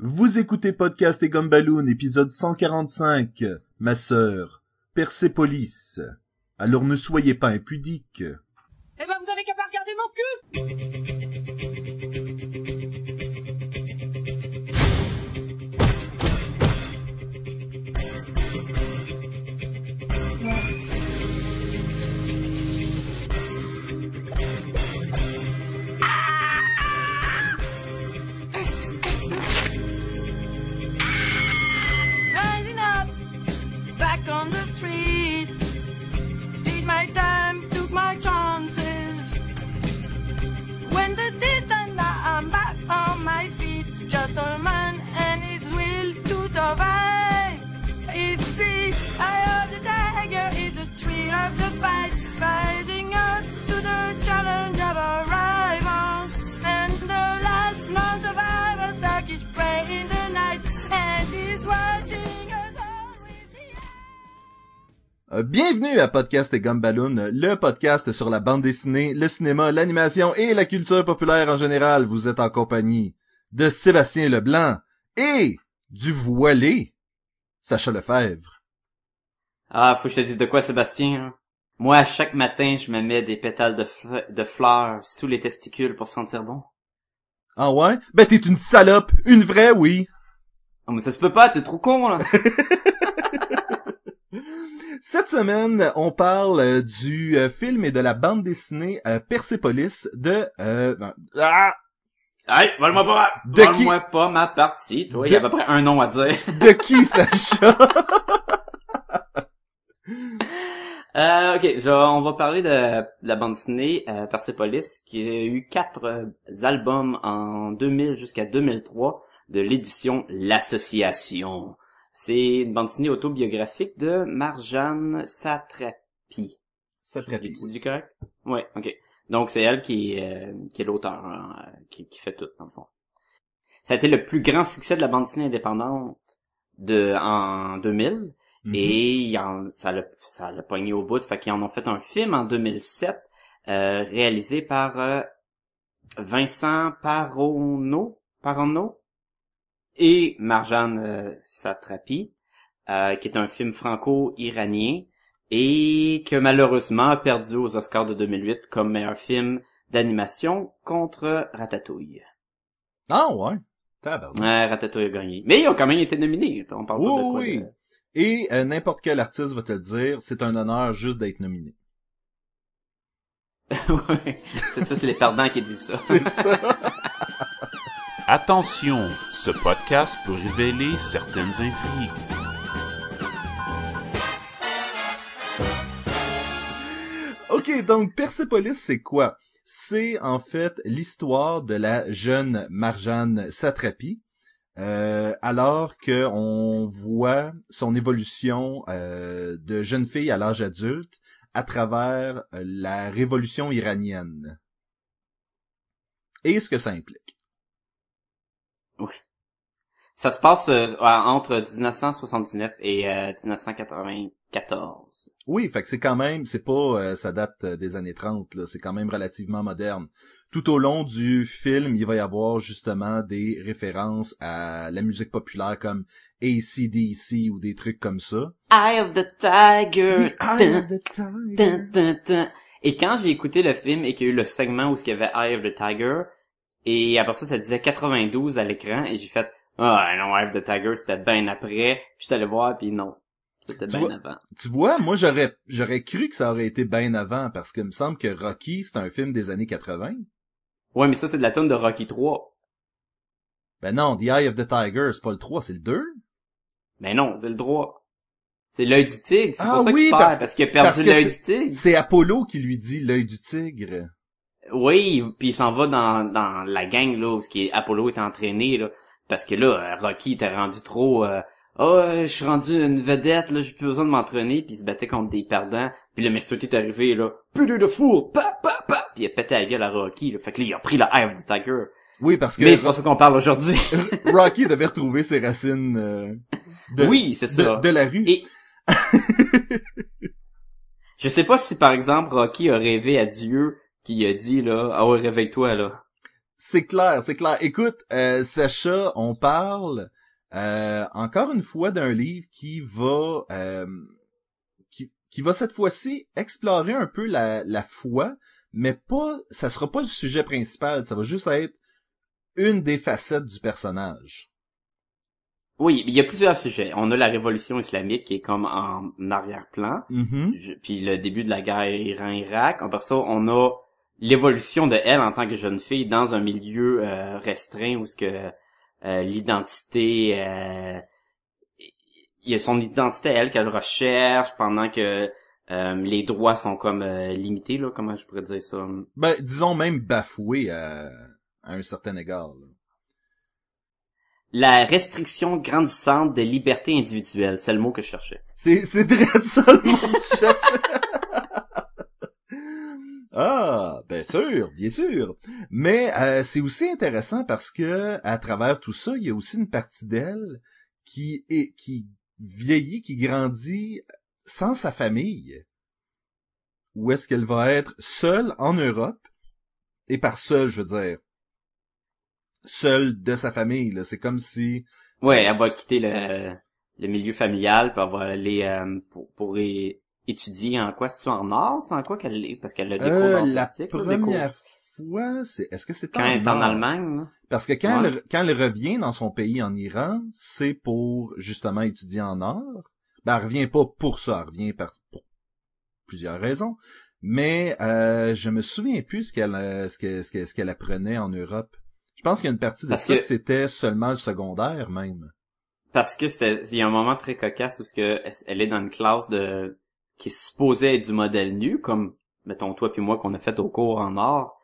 Vous écoutez Podcast et Gumballoon, épisode 145, ma sœur, Persépolis. Alors ne soyez pas impudique. Eh ben, vous avez qu'à pas regarder mon cul Bienvenue à Podcast et Gumballoon, le podcast sur la bande dessinée, le cinéma, l'animation et la culture populaire en général. Vous êtes en compagnie de Sébastien Leblanc et du voilé, Sacha Lefebvre. Ah, faut que je te dise de quoi, Sébastien. hein? Moi, chaque matin, je me mets des pétales de, fle- de fleurs sous les testicules pour sentir bon. Ah ouais? Ben t'es une salope, une vraie, oui. Oh, mais ça se peut pas, t'es trop con, là. Cette semaine, on parle euh, du euh, film et de la bande dessinée euh, Persepolis de... Euh, ben, ah, Hey, vole-moi pas, De qui- vole-moi pas ma partie. Toi, il y a à peu près un nom à dire. de qui, Sacha? Euh, ok, je- on va parler de, de la bande dessinée euh, Persepolis, qui a eu quatre euh, albums en 2000 jusqu'à 2003 de l'édition L'Association. C'est une bande dessinée autobiographique de Marjane Satrapi. Te Tu dis correct? Ouais, ok. Donc c'est elle qui est, euh, qui est l'auteur, hein, qui, qui fait tout, dans le fond. Ça a été le plus grand succès de la bande dessinée indépendante de en 2000. Mhm. Et en- ça l'a ça l'a pogné au bout. Fait qu'ils en ont fait un film en 2007, euh, réalisé par euh, Vincent Parono, Parono? Et Marjane euh, Satrapi, euh, qui est un film franco-iranien et que malheureusement a perdu aux Oscars de 2008 comme meilleur film d'animation contre Ratatouille. Ah ouais? Ouais, Ratatouille a gagné. Mais ils ont quand même été nominés. On parle pas de quoi. Oui, oui. de- Et euh, n'importe quel artiste va te le dire, c'est un honneur juste d'être nominé. ouais. C'est ça, c'est les perdants qui disent ça. Attention, ce podcast peut révéler certaines intrigues. Ok, donc Persepolis, c'est quoi? C'est en fait l'histoire de la jeune Marjane Satrapi, euh, alors que on voit son évolution euh, de jeune fille à l'âge adulte à travers euh, la révolution iranienne. Et ce que ça implique. Ça se passe euh, entre 1979 et euh, 1994. Oui, fait que c'est quand même, c'est pas, euh, ça date euh, des années 30, là, c'est quand même relativement moderne. Tout au long du film, il va y avoir justement des références à la musique populaire comme ACDC ou des trucs comme ça. Eye of the Tiger. The Eye of the Tiger. dun, dun, dun. Et quand j'ai écouté le film et qu'il y a eu le segment où il y avait Eye of the Tiger, et après ça, ça disait 92 à l'écran, et j'ai fait, ah non, Eye of the Tiger, c'était bien après. Puis j'étais allé voir, puis non. C'était bien avant. Tu vois, moi j'aurais j'aurais cru que ça aurait été bien avant parce que il me semble que Rocky c'est un film des années 80. Ouais, mais ça, c'est de la tune de Rocky 3. Ben non, The Eye of the Tiger, c'est pas le 3, c'est le 2. Mais non, c'est le droit. C'est l'œil du tigre, c'est Ah pour ça oui, qu'il perd, parce- parce, qu'il a perdu que l'œil du tigre. C'est Apollo qui lui dit l'œil du tigre. Oui, puis il s'en va dans, dans la gang, là, où ce qui est, Apollo est entraîné, là, parce que là, Rocky était rendu trop... Euh, oh, je suis rendu une vedette, là, j'ai plus besoin de m'entraîner, puis il se battait contre des perdants, puis le Mr. T est arrivé, là, plus de four, pa, pa, pa, puis il a pété la gueule à Rocky, là, fait que là, il a pris la of the Tiger. Oui, parce que Mais c'est pas ça qu'on parle aujourd'hui. Rocky devait retrouver ses racines euh, de, oui, c'est de, ça. de la rue. Et- Je sais pas si, par exemple, Rocky a rêvé à Dieu qui a dit, là, ah ouais, réveille-toi, là. C'est clair, c'est clair. Écoute, euh, Sacha, on parle euh, encore une fois d'un livre qui va euh, qui, qui va cette fois-ci explorer un peu la, la foi, mais pas ça sera pas le sujet principal, ça va juste être une des facettes du personnage. Oui, il y a plusieurs sujets. On a la révolution islamique qui est comme en arrière-plan, Mhm. Je- puis le début de la guerre Iran-Irak. Après ça, on a l'évolution de elle en tant que jeune fille dans un milieu euh, restreint où ce que euh, l'identité, euh, il y a son identité à elle qu'elle recherche pendant que euh, les droits sont comme euh, limités là. Comment je pourrais dire ça? Ben, disons même bafoué à, à un certain égard. là. La restriction grandissante des libertés individuelles, c'est le mot que je cherchais. C'est, c'est très ça le mot que je cherchais. Bien sûr, bien sûr. Mais euh, c'est aussi intéressant parce que à travers tout ça, il y a aussi une partie d'elle qui est qui vieillit, qui grandit sans sa famille. Où est-ce qu'elle va être seule en Europe? Et par seule, je veux dire, seule de sa famille. C'est comme si Ouais, elle va quitter le, le milieu familial, va aller euh, pour, pour é- étudier en quoi? C'est-tu en art? C'est en quoi qu'elle est? Parce qu'elle a des cours euh, la plastique, cours- première fois, c'est est-ce que c'est Quand elle est en? Allemagne. Parce que quand, Ouais. elle, quand elle revient dans son pays en Iran, c'est pour justement étudier en art. Ben, elle revient pas pour ça, elle revient par, pour plusieurs raisons. Mais euh, je me souviens plus ce qu'elle euh, ce que- ce que- ce qu'elle apprenait en Europe. Je pense qu'il y a une partie de Parce ça que c'était seulement le secondaire même. Parce que c'était, il y a un moment très cocasse où ce que elle est dans une classe de, qui est supposée être du modèle nu, comme, mettons, toi puis moi qu'on a fait au cours en art.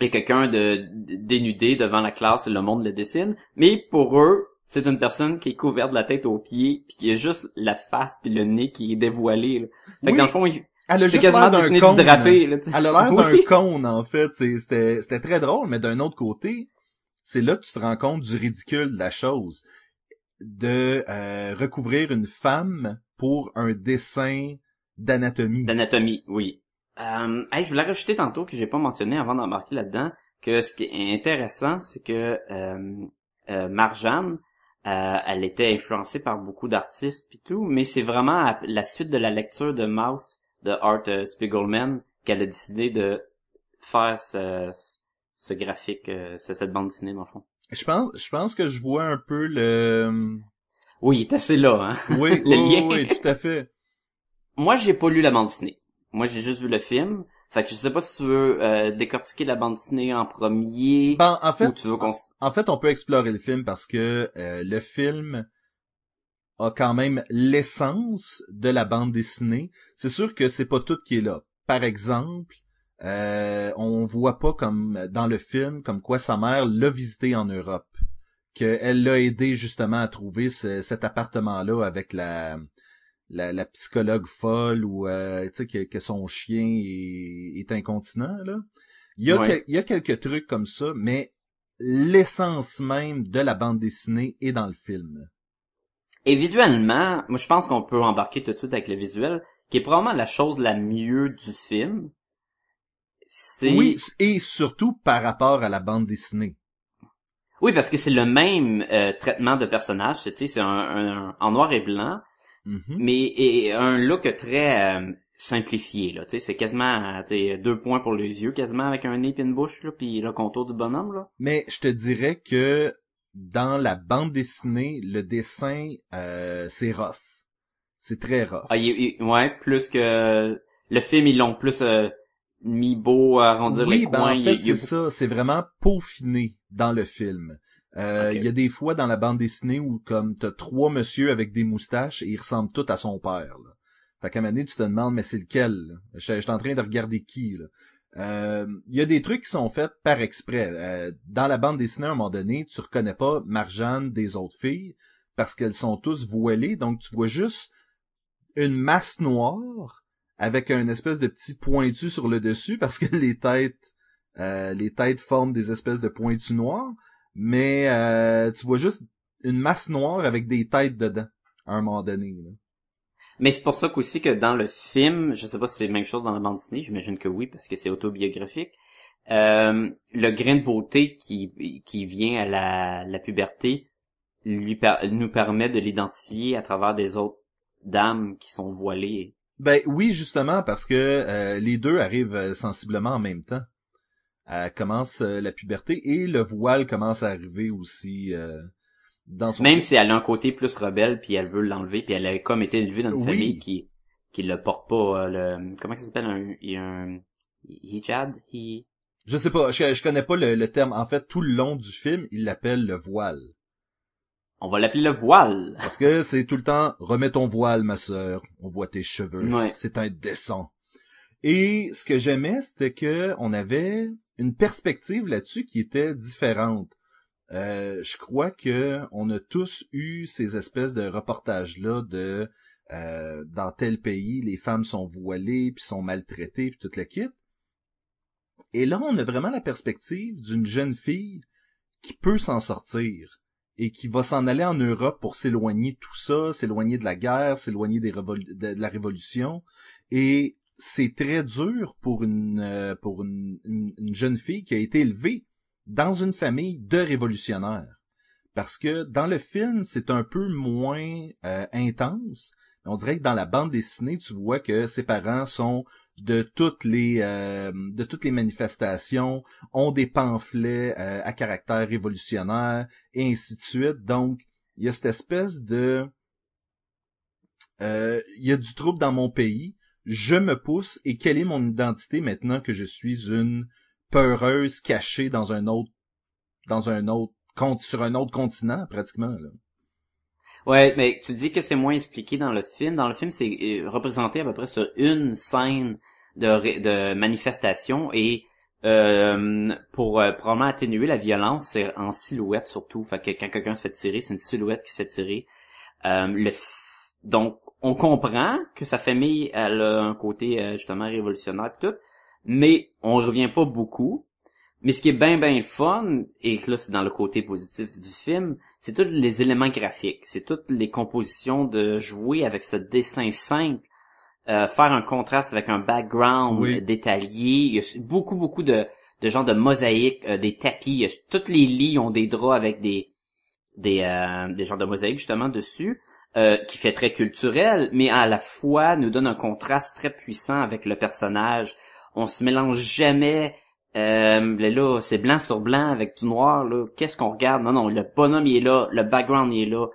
Et quelqu'un de, dénudé devant la classe et le monde le dessine. Mais pour eux, c'est une personne qui est couverte de la tête aux pieds puis qui a juste la face puis le nez qui est dévoilé, là. Fait que dans le fond, il- Elle a c'est quasiment dessiné du drapé, là. Elle a l'air Oui. d'un cône, en fait. C'était très drôle, mais d'un autre côté, c'est là que tu te rends compte du ridicule de la chose. De euh, recouvrir une femme pour un dessin d'anatomie. D'anatomie, oui. Euh, hey, je voulais rajouter tantôt que j'ai pas mentionné avant d'embarquer là-dedans que ce qui est intéressant, c'est que euh, euh, Marjane, euh, elle était influencée par beaucoup d'artistes puis tout, mais c'est vraiment à la suite de la lecture de Mouse de Art euh, Spiegelman qu'elle a décidé de faire ce, ce graphique, euh, ce- cette bande dessinée dans le fond. Je pense, je pense que je vois un peu le... Oui, il est assez là, hein. Oui, Le oui, lien. oui, tout à fait. Moi, j'ai pas lu la bande dessinée. Moi, j'ai juste vu le film. Fait que je sais pas si tu veux euh, décortiquer la bande dessinée en premier Ben, en fait, ou tu veux qu'on s- en fait, on peut explorer le film parce que euh, le film a quand même l'essence de la bande dessinée. C'est sûr que c'est pas tout qui est là. Par exemple, euh, on voit pas comme dans le film comme quoi sa mère l'a visité en Europe, qu'elle l'a aidé justement à trouver ce- cet appartement-là avec la, la la psychologue folle ou euh, que, que son chien est, est incontinent là. Il y a Ouais. il y a quelques trucs comme ça, mais l'essence même de la bande dessinée est dans le film. Et visuellement, moi je pense qu'on peut embarquer tout de suite avec le visuel, qui est probablement la chose la mieux du film. Oui, et surtout par rapport à la bande dessinée. Oui, parce que c'est le même euh, traitement de personnage, tu sais, c'est un, un- en noir et blanc, Mhm. mais et un look très euh, simplifié là, tu sais, c'est quasiment tu sais, deux points pour les yeux, quasiment avec un nez et une bouche là, puis le contour du bonhomme là. Mais je te dirais que dans la bande dessinée, le dessin, euh, c'est rough. C'est très rough. Ah, il- il- ouais, plus que le film ils l'ont plus euh, mis beau à arrondir oui, les ben coins, en fait, il c'est ça. C'est vraiment peaufiné dans le film. Euh. Il y a des fois dans la bande dessinée où comme t'as trois monsieur avec des moustaches et ils ressemblent tous à son père. Là. Fait qu'à un moment donné, tu te demandes, mais c'est lequel? je suis en train de regarder qui? là. Euh, Il y a des trucs qui sont faits par exprès. Euh, dans la bande dessinée, à un moment donné, tu reconnais pas Marjane des autres filles parce qu'elles sont tous voilées, donc tu vois juste une masse noire avec un espèce de petit pointu sur le dessus parce que les têtes euh, les têtes forment des espèces de pointus noirs, mais euh, tu vois juste une masse noire avec des têtes dedans à un moment donné. là. Mais c'est pour ça qu'aussi que dans le film, je sais pas si c'est la même chose dans la bande dessinée, j'imagine que oui, parce que c'est autobiographique, euh, le grain de beauté qui, qui vient à la, la puberté lui nous permet de l'identifier à travers des autres dames qui sont voilées. Ben oui, justement, parce que euh, les deux arrivent sensiblement en même temps. Elle commence euh, la puberté et le voile commence à arriver aussi euh, dans son... Même si elle a un côté plus rebelle, puis elle veut l'enlever, puis elle a comme été élevée dans une Oui. famille qui qui le porte pas, euh, le comment ça s'appelle un, il y a un hijab, hi- Je sais pas, je, je connais pas le, le terme. En fait, tout le long du film, il l'appelle le voile. on va l'appeler le voile. Parce que c'est tout le temps « Remets ton voile, ma sœur. On voit tes cheveux. Ouais. C'est indécent. » Et ce que j'aimais, c'était que on avait une perspective là-dessus qui était différente. Euh, je crois que on a tous eu ces espèces de reportages-là de euh, dans tel pays, les femmes sont voilées, puis sont maltraitées, puis toute la kit. Et là, on a vraiment la perspective d'une jeune fille qui peut s'en sortir et qui va s'en aller en Europe pour s'éloigner de tout ça, s'éloigner de la guerre, s'éloigner de, de la révolution. Et c'est très dur pour une euh, pour une, une- une jeune fille qui a été élevée dans une famille de révolutionnaires. Parce que dans le film, c'est un peu moins euh, intense. On dirait que dans la bande dessinée, tu vois que ses parents sont de toutes les euh, de toutes les manifestations, ont des pamphlets euh, à caractère révolutionnaire et ainsi de suite. Donc, il y a cette espèce de euh, il y a du trouble dans mon pays, je me pousse et quelle est mon identité maintenant que je suis une peureuse cachée dans un autre dans un autre sur un autre continent pratiquement là? Ouais, mais tu dis que c'est moins expliqué dans le film. Dans le film, c'est euh, représenté à peu près sur une scène de, manifestation et euh, pour euh, probablement atténuer la violence, c'est en silhouette surtout. Fait que quand quelqu'un se fait tirer, c'est une silhouette qui se fait tirer. Le f- donc, on comprend que sa famille elle a un côté euh, justement révolutionnaire pis tout, mais on revient pas beaucoup. Mais ce qui est bien bien fun, et que là c'est dans le côté positif du film, c'est tous les éléments graphiques, c'est toutes les compositions de jouer avec ce dessin simple, euh, faire un contraste avec un background Oui. détaillé. Il y a beaucoup beaucoup de de genres de mosaïques, euh, des tapis. Il y a- toutes les lits ont des draps avec des des euh, des genres de mosaïques justement dessus. Euh, qui fait très culturel, mais à la fois nous donne un contraste très puissant avec le personnage. On se mélange jamais euh, là, là, c'est blanc sur blanc avec du noir, là. Qu'est-ce qu'on regarde? Non, non, le bonhomme, il est là, le background, il est là.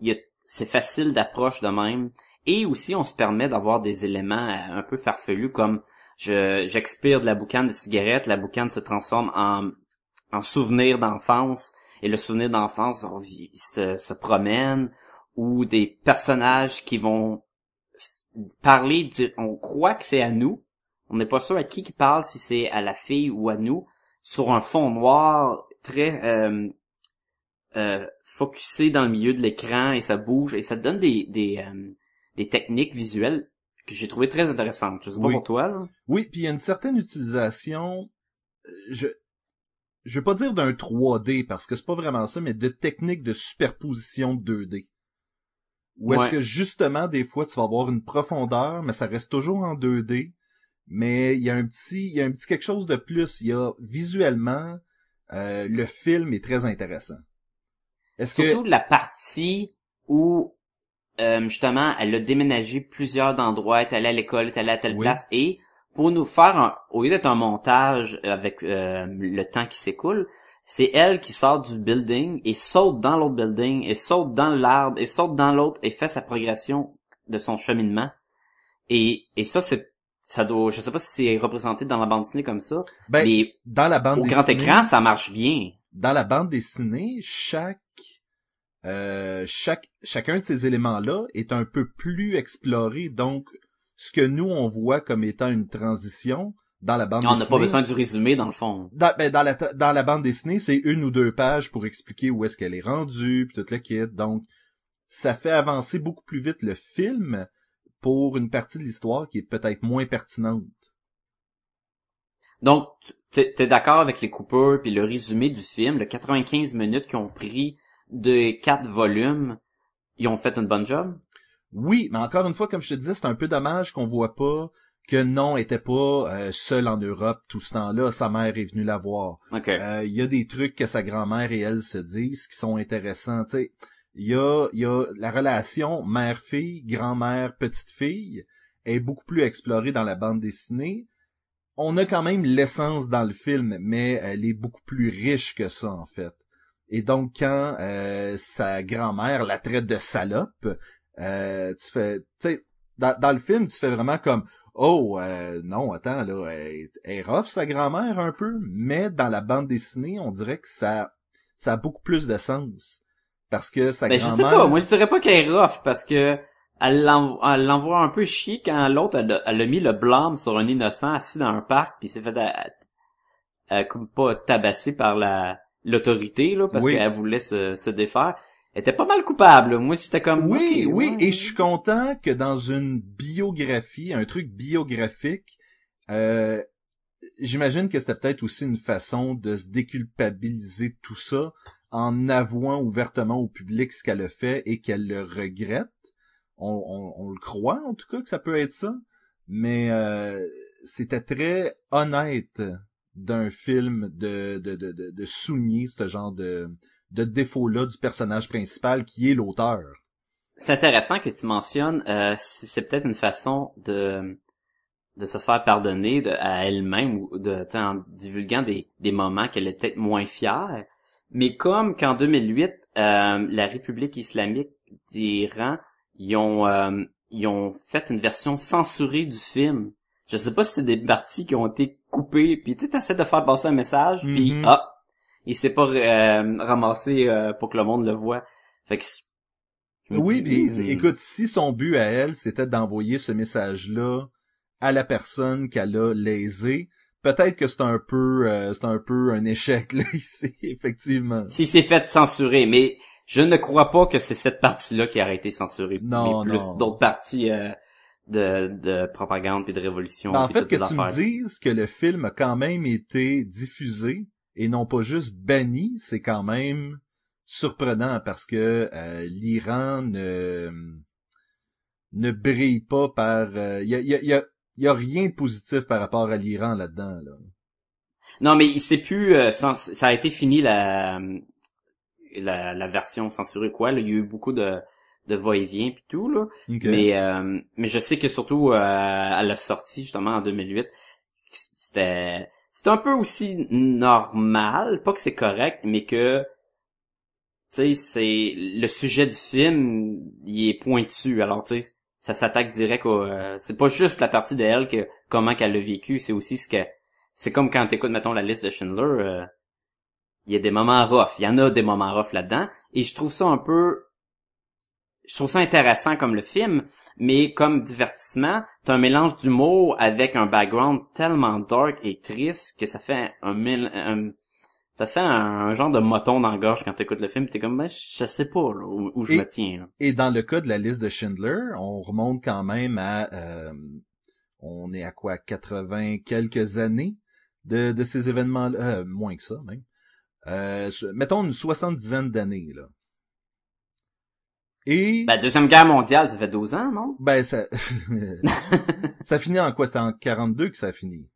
Il a, c'est facile d'approche de même. Et aussi, on se permet d'avoir des éléments euh, un peu farfelus comme je, j'expire de la boucane de cigarette, la boucane se transforme en, en souvenir d'enfance, et le souvenir d'enfance se promène, ou des personnages qui vont parler, dire, on croit que c'est à nous, on n'est pas sûr à qui qui parle, si c'est à la fille ou à nous, sur un fond noir très euh, euh, focusé dans le milieu de l'écran et ça bouge et ça donne des des, euh, des techniques visuelles que j'ai trouvé très intéressantes. Je sais pas Oui. pour toi. Là. Oui, puis il y a une certaine utilisation, euh, je je veux pas dire d'un 3D parce que c'est pas vraiment ça, mais de techniques de superposition de 2D. Où est-ce Ouais. que justement des fois tu vas avoir une profondeur, mais ça reste toujours en 2D, mais il y a un petit il y a un petit quelque chose de plus. Il y a visuellement euh, le film est très intéressant. Est-ce que Surtout la partie où euh, justement elle a déménagé plusieurs d'endroits, elle est allée à l'école, elle est allée à telle Oui. place et pour nous faire un, au lieu d'être un montage avec euh, le temps qui s'écoule, c'est elle qui sort du building et saute dans l'autre building et saute dans l'arbre et saute dans l'autre et fait sa progression de son cheminement. Et, et ça c'est ça doit je sais pas si c'est représenté dans la bande dessinée comme ça, ben, mais dans la bande au grand dessinée- écran ça marche bien. dans la bande dessinée, chaque euh, chaque chacun de ces éléments-là est un peu plus exploré. Donc, ce que nous on voit comme étant une transition dans la bande On n'a dessinée, pas besoin du résumé dans le fond. dans, ben, dans la dans la bande dessinée, c'est une ou deux pages pour expliquer où est-ce qu'elle est rendue, puis toute le kit. Donc, ça fait avancer beaucoup plus vite le film pour une partie de l'histoire qui est peut-être moins pertinente. Donc, tu- t'es t'es d'accord avec les coupeurs puis le résumé du film, le 95 minutes qu'ils ont pris de quatre volumes, ils ont fait une bonne job? Oui, mais encore une fois, comme je te disais, c'est un peu dommage qu'on voit pas que non, était pas euh, seule en Europe tout ce temps-là. Sa mère est venue la voir. Euh, Il y a des trucs que sa grand-mère et elle se disent qui sont intéressants. Tu sais, il y a, y a la relation mère-fille, grand-mère, petite-fille est beaucoup plus explorée dans la bande dessinée. On a quand même l'essence dans le film, mais elle est beaucoup plus riche que ça en fait. Et donc quand euh, sa grand-mère la traite de salope, euh, tu fais, tu sais, dans, dans le film, tu fais vraiment comme Oh, euh, non, attends, là, elle, elle est rough, sa grand-mère, un peu, mais dans la bande dessinée, on dirait que ça, ça a beaucoup plus de sens. Parce que sa Ben, je sais grand-mère... pas, moi je dirais pas qu'elle est rough parce que elle l'en- elle l'envoie un peu chier quand l'autre elle, a- elle a mis le blâme sur un innocent assis dans un parc puis s'est fait euh, euh, comme pas tabasser par la l'autorité là parce Oui. qu'elle voulait se, se défaire. Elle était pas mal coupable. Moi j'étais comme Oui, oui, ouais. et je suis content que dans une biographie, un truc biographique, euh, j'imagine que c'était peut-être aussi une façon de se déculpabiliser tout ça en avouant ouvertement au public ce qu'elle a fait et qu'elle le regrette. On, on- on le croit en tout cas que ça peut être ça, mais euh, c'était très honnête d'un film de, de, de, de, de souligner ce genre de, de défaut-là du personnage principal qui est l'auteur. C'est intéressant que tu mentionnes euh, si c'est peut-être une façon de de se faire pardonner de, à elle-même ou de tu sais, en divulguant des, des moments qu'elle est peut-être moins fière. Mais comme qu'en 2008, euh, la République islamique d'Iran, ils ont euh, ils ont fait une version censurée du film. Je sais pas si c'est des parties qui ont été coupées, puis tu sais, t'essaies de faire passer un message, puis Mhm. ah, il s'est pas euh, ramassé euh, pour que le monde le voit. Fait que Oui, dis, puis hmm. écoute, si son but à elle, c'était d'envoyer ce message-là à la personne qu'elle a lésée, peut-être que c'est un peu euh, c'est un peu un échec là ici, effectivement. Si c'est fait censurer, mais je ne crois pas que c'est cette partie-là qui a été censurée. Non, mais plus non. d'autres parties euh, de, de propagande puis de révolution. Ben, en fait, que tu me dises que le film a quand même été diffusé et non pas juste banni, c'est quand même surprenant parce que euh, l'Iran ne ne brille pas par il y, a, y, a, y, a, y a rien de positif par rapport à l'Iran là-dedans là. Non, mais il s'est plus. euh, ça a été fini la la, la version censurée quoi. là. Il y a eu beaucoup de de va-et-vient puis tout là. Mais euh, mais je sais que surtout euh, à la sortie justement en 2008, c'était c'était un peu aussi normal, pas que c'est correct, mais que tu sais c'est le sujet du film, il est pointu. Alors tu sais ça s'attaque direct au euh, c'est pas juste la partie de elle que comment qu'elle l'a vécu, c'est aussi ce que c'est comme quand t'écoutes mettons la liste de Schindler euh, il y a des moments rough, il y en a des moments rough là-dedans et je trouve ça un peu je trouve ça intéressant comme le film, mais comme divertissement, t'as un mélange d'humour avec un background tellement dark et triste que ça fait un, mél- un- ça fait un, un genre de moton dans la gorge quand t'écoutes le film. T'es comme, ben, je sais pas là, où, où je Et- me tiens. là. Et dans le cas de la liste de Schindler, on remonte quand même à, euh, on est à quoi, 80 quelques années de, de ces événements, euh, moins que ça même. Euh, mettons une soixante-dizaine d'années là. Et Ben, Deuxième Guerre mondiale, ça fait 12 ans, non? ben ça, ça finit en quoi? C'était en 42 que ça a fini.